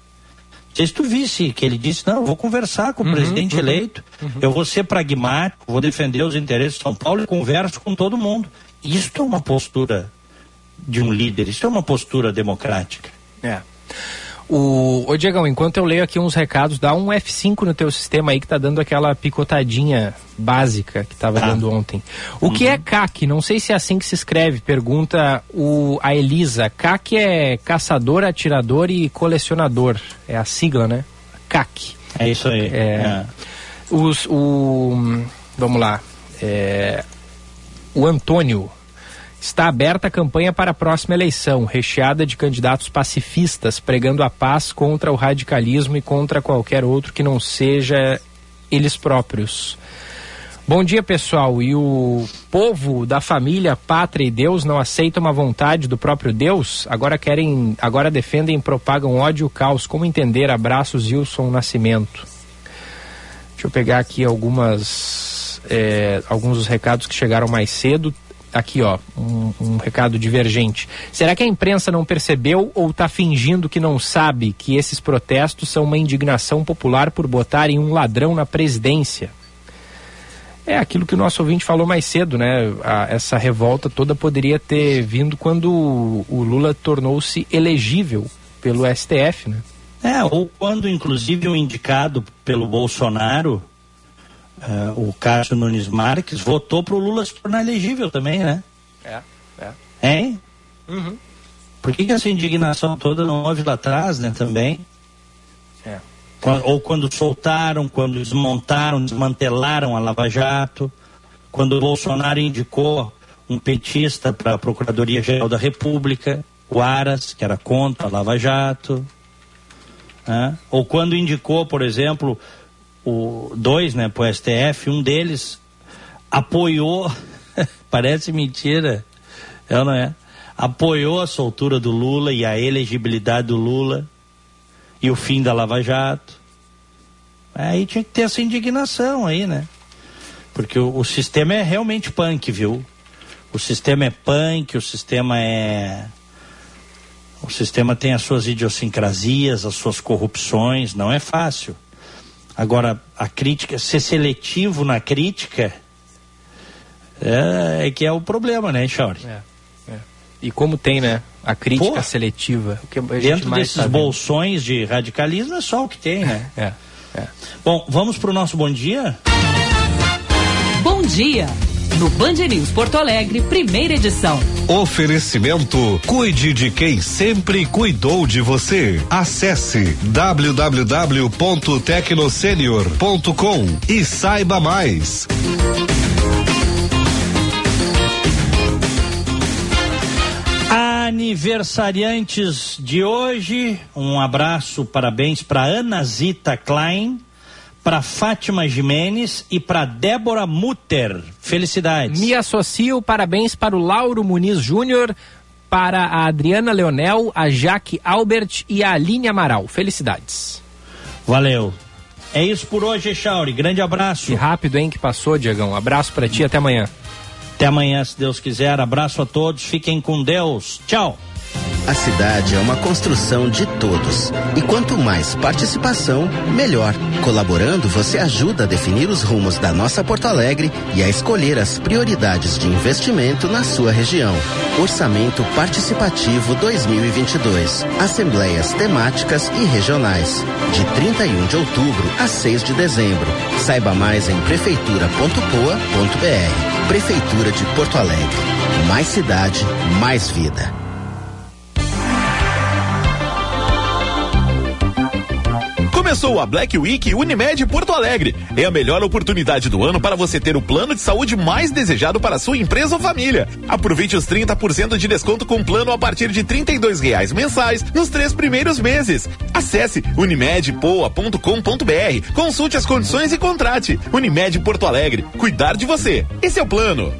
Se tu visse que ele disse, não, eu vou conversar com o uhum, presidente uhum, eleito, uhum. eu vou ser pragmático, vou defender os interesses de São Paulo e converso com todo mundo. Isso é uma postura de um líder, isso é uma postura democrática. É. O, ô Diegão, enquanto eu leio aqui uns recados, dá um F5 no teu sistema aí que tá dando aquela picotadinha básica que tava ah. dando ontem. O uhum. que é CAC? Não sei se é assim que se escreve, pergunta o, a Elisa. CAC é caçador, atirador e colecionador. É a sigla, né? CAC. É isso aí. É, é. Os, o, vamos lá. É, o Antônio Está aberta a campanha para a próxima eleição, recheada de candidatos pacifistas, pregando a paz contra o radicalismo e contra qualquer outro que não seja eles próprios. Bom dia, pessoal. E o povo da família, pátria e Deus não aceitam a vontade do próprio Deus? Agora querem, agora defendem e propagam ódio e caos. Como entender? Abraços, Wilson Nascimento. Deixa eu pegar aqui algumas, é, alguns dos recados que chegaram mais cedo aqui ó, um, um, recado divergente. Será que a imprensa não percebeu ou está fingindo que não sabe que esses protestos são uma indignação popular por botarem um ladrão na presidência? É aquilo que o nosso ouvinte falou mais cedo, né? A, essa revolta toda poderia ter vindo quando o, o Lula tornou-se elegível pelo STF, né? É, ou quando inclusive o indicado pelo Bolsonaro uh, o Cássio Nunes Marques votou para o Lula se tornar elegível também, né? É, é. Hein? Uhum. Por que, que essa indignação toda não houve lá atrás, né, também? É. Ou quando soltaram, quando desmontaram, desmantelaram a Lava Jato, quando o Bolsonaro indicou um petista para a Procuradoria-Geral da República, o Aras, que era contra a Lava Jato. Né? Ou quando indicou, por exemplo, o dois, né, pro STF, um deles apoiou, parece mentira, é não é? Apoiou a soltura do Lula e a elegibilidade do Lula e o fim da Lava Jato. Aí tinha que ter essa indignação aí, né? Porque o, o sistema é realmente punk, viu? O sistema é punk, o sistema é o sistema tem as suas idiosincrasias, as suas corrupções, não é fácil. Agora, a crítica, ser seletivo na crítica é, é que é o problema, né, Chauri? É, é. E como tem, né? A crítica Pô, seletiva. O que dentro desses tá bolsões de radicalismo é só o que tem, né? É, é. Bom, vamos para o nosso bom dia? Bom dia! No Band News Porto Alegre, primeira edição. Oferecimento: cuide de quem sempre cuidou de você. Acesse www.tecnosenior.com e saiba mais. Aniversariantes de hoje, um abraço, parabéns para Ana Zita Klein, para Fátima Jimenez e para Débora Mutter. Felicidades. Me associo, parabéns para o Lauro Muniz Júnior, para a Adriana Leonel, a Jaque Albert e a Aline Amaral. Felicidades. Valeu. É isso por hoje, Chauri. Grande abraço. E rápido, hein, que passou, Diegão. Abraço para ti, até amanhã. Até amanhã, se Deus quiser. Abraço a todos. Fiquem com Deus. Tchau. A cidade é uma construção de todos. E quanto mais participação, melhor. Colaborando, você ajuda a definir os rumos da nossa Porto Alegre e a escolher as prioridades de investimento na sua região. Orçamento Participativo 2022. Assembleias temáticas e regionais. De 31 de outubro a 6 de dezembro. Saiba mais em prefeitura.poa.br. Prefeitura de Porto Alegre. Mais cidade, mais vida. Começou a Black Week Unimed Porto Alegre. É a melhor oportunidade do ano para você ter o plano de saúde mais desejado para sua empresa ou família. Aproveite os 30% de desconto com plano a partir de R$ reais mensais nos três primeiros meses. Acesse unimedpoa.com.br, consulte as condições e contrate. Unimed Porto Alegre. Cuidar de você. Esse é o plano.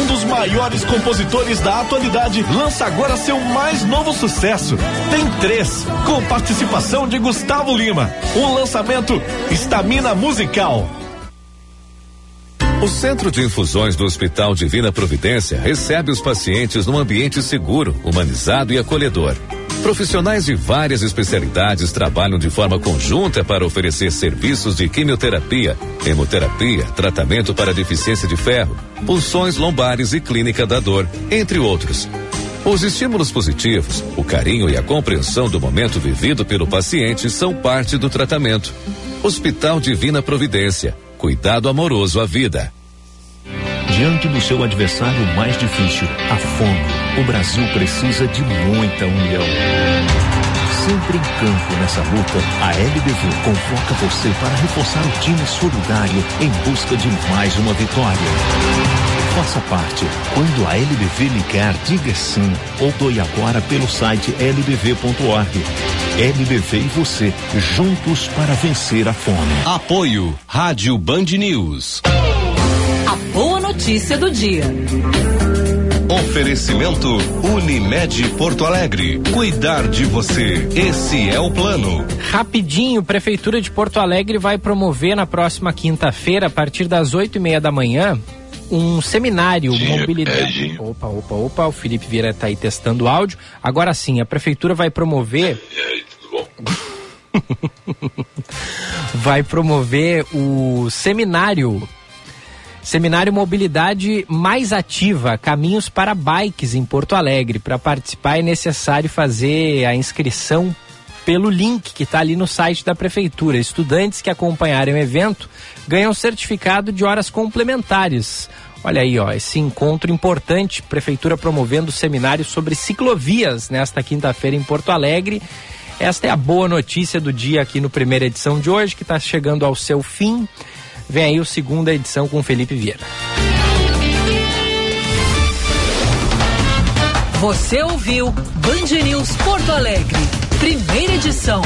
Um dos maiores compositores da atualidade, lança agora seu mais novo sucesso. Tem três, com participação de Gustavo Lima. O lançamento Estamina Musical. O Centro de Infusões do Hospital Divina Providência recebe os pacientes num ambiente seguro, humanizado e acolhedor. Profissionais de várias especialidades trabalham de forma conjunta para oferecer serviços de quimioterapia, hemoterapia, tratamento para deficiência de ferro, punções lombares e clínica da dor, entre outros. Os estímulos positivos, o carinho e a compreensão do momento vivido pelo paciente são parte do tratamento. Hospital Divina Providência. Cuidado amoroso à vida. Diante do seu adversário mais difícil, a fome o Brasil precisa de muita união. Sempre em campo nessa luta, a LBV convoca você para reforçar o time solidário em busca de mais uma vitória. Faça parte. Quando a LBV ligar, diga sim ou doe agora pelo site lbv.org. LBV e você, juntos para vencer a fome. Apoio Rádio Band News. A boa notícia do dia. Oferecimento Unimed Porto Alegre. Cuidar de você. Esse é o plano. Rapidinho, Prefeitura de Porto Alegre vai promover na próxima quinta-feira, a partir das oito e meia da manhã, um seminário Sim, mobilidade. É, opa, opa, opa, o Felipe Vieira está aí testando o áudio. Agora sim, a prefeitura vai promover. E aí, tudo bom? vai promover o seminário Seminário Mobilidade Mais Ativa, Caminhos para Bikes em Porto Alegre. Para participar é necessário fazer a inscrição pelo link que está ali no site da Prefeitura. Estudantes que acompanharem o evento ganham certificado de horas complementares. Olha aí, ó, esse encontro importante, Prefeitura promovendo seminário sobre ciclovias nesta quinta-feira em Porto Alegre. Esta é a boa notícia do dia aqui no primeira edição de hoje, que está chegando ao seu fim. Vem aí o segunda edição com Felipe Vieira. Você ouviu Band News Porto Alegre, primeira edição.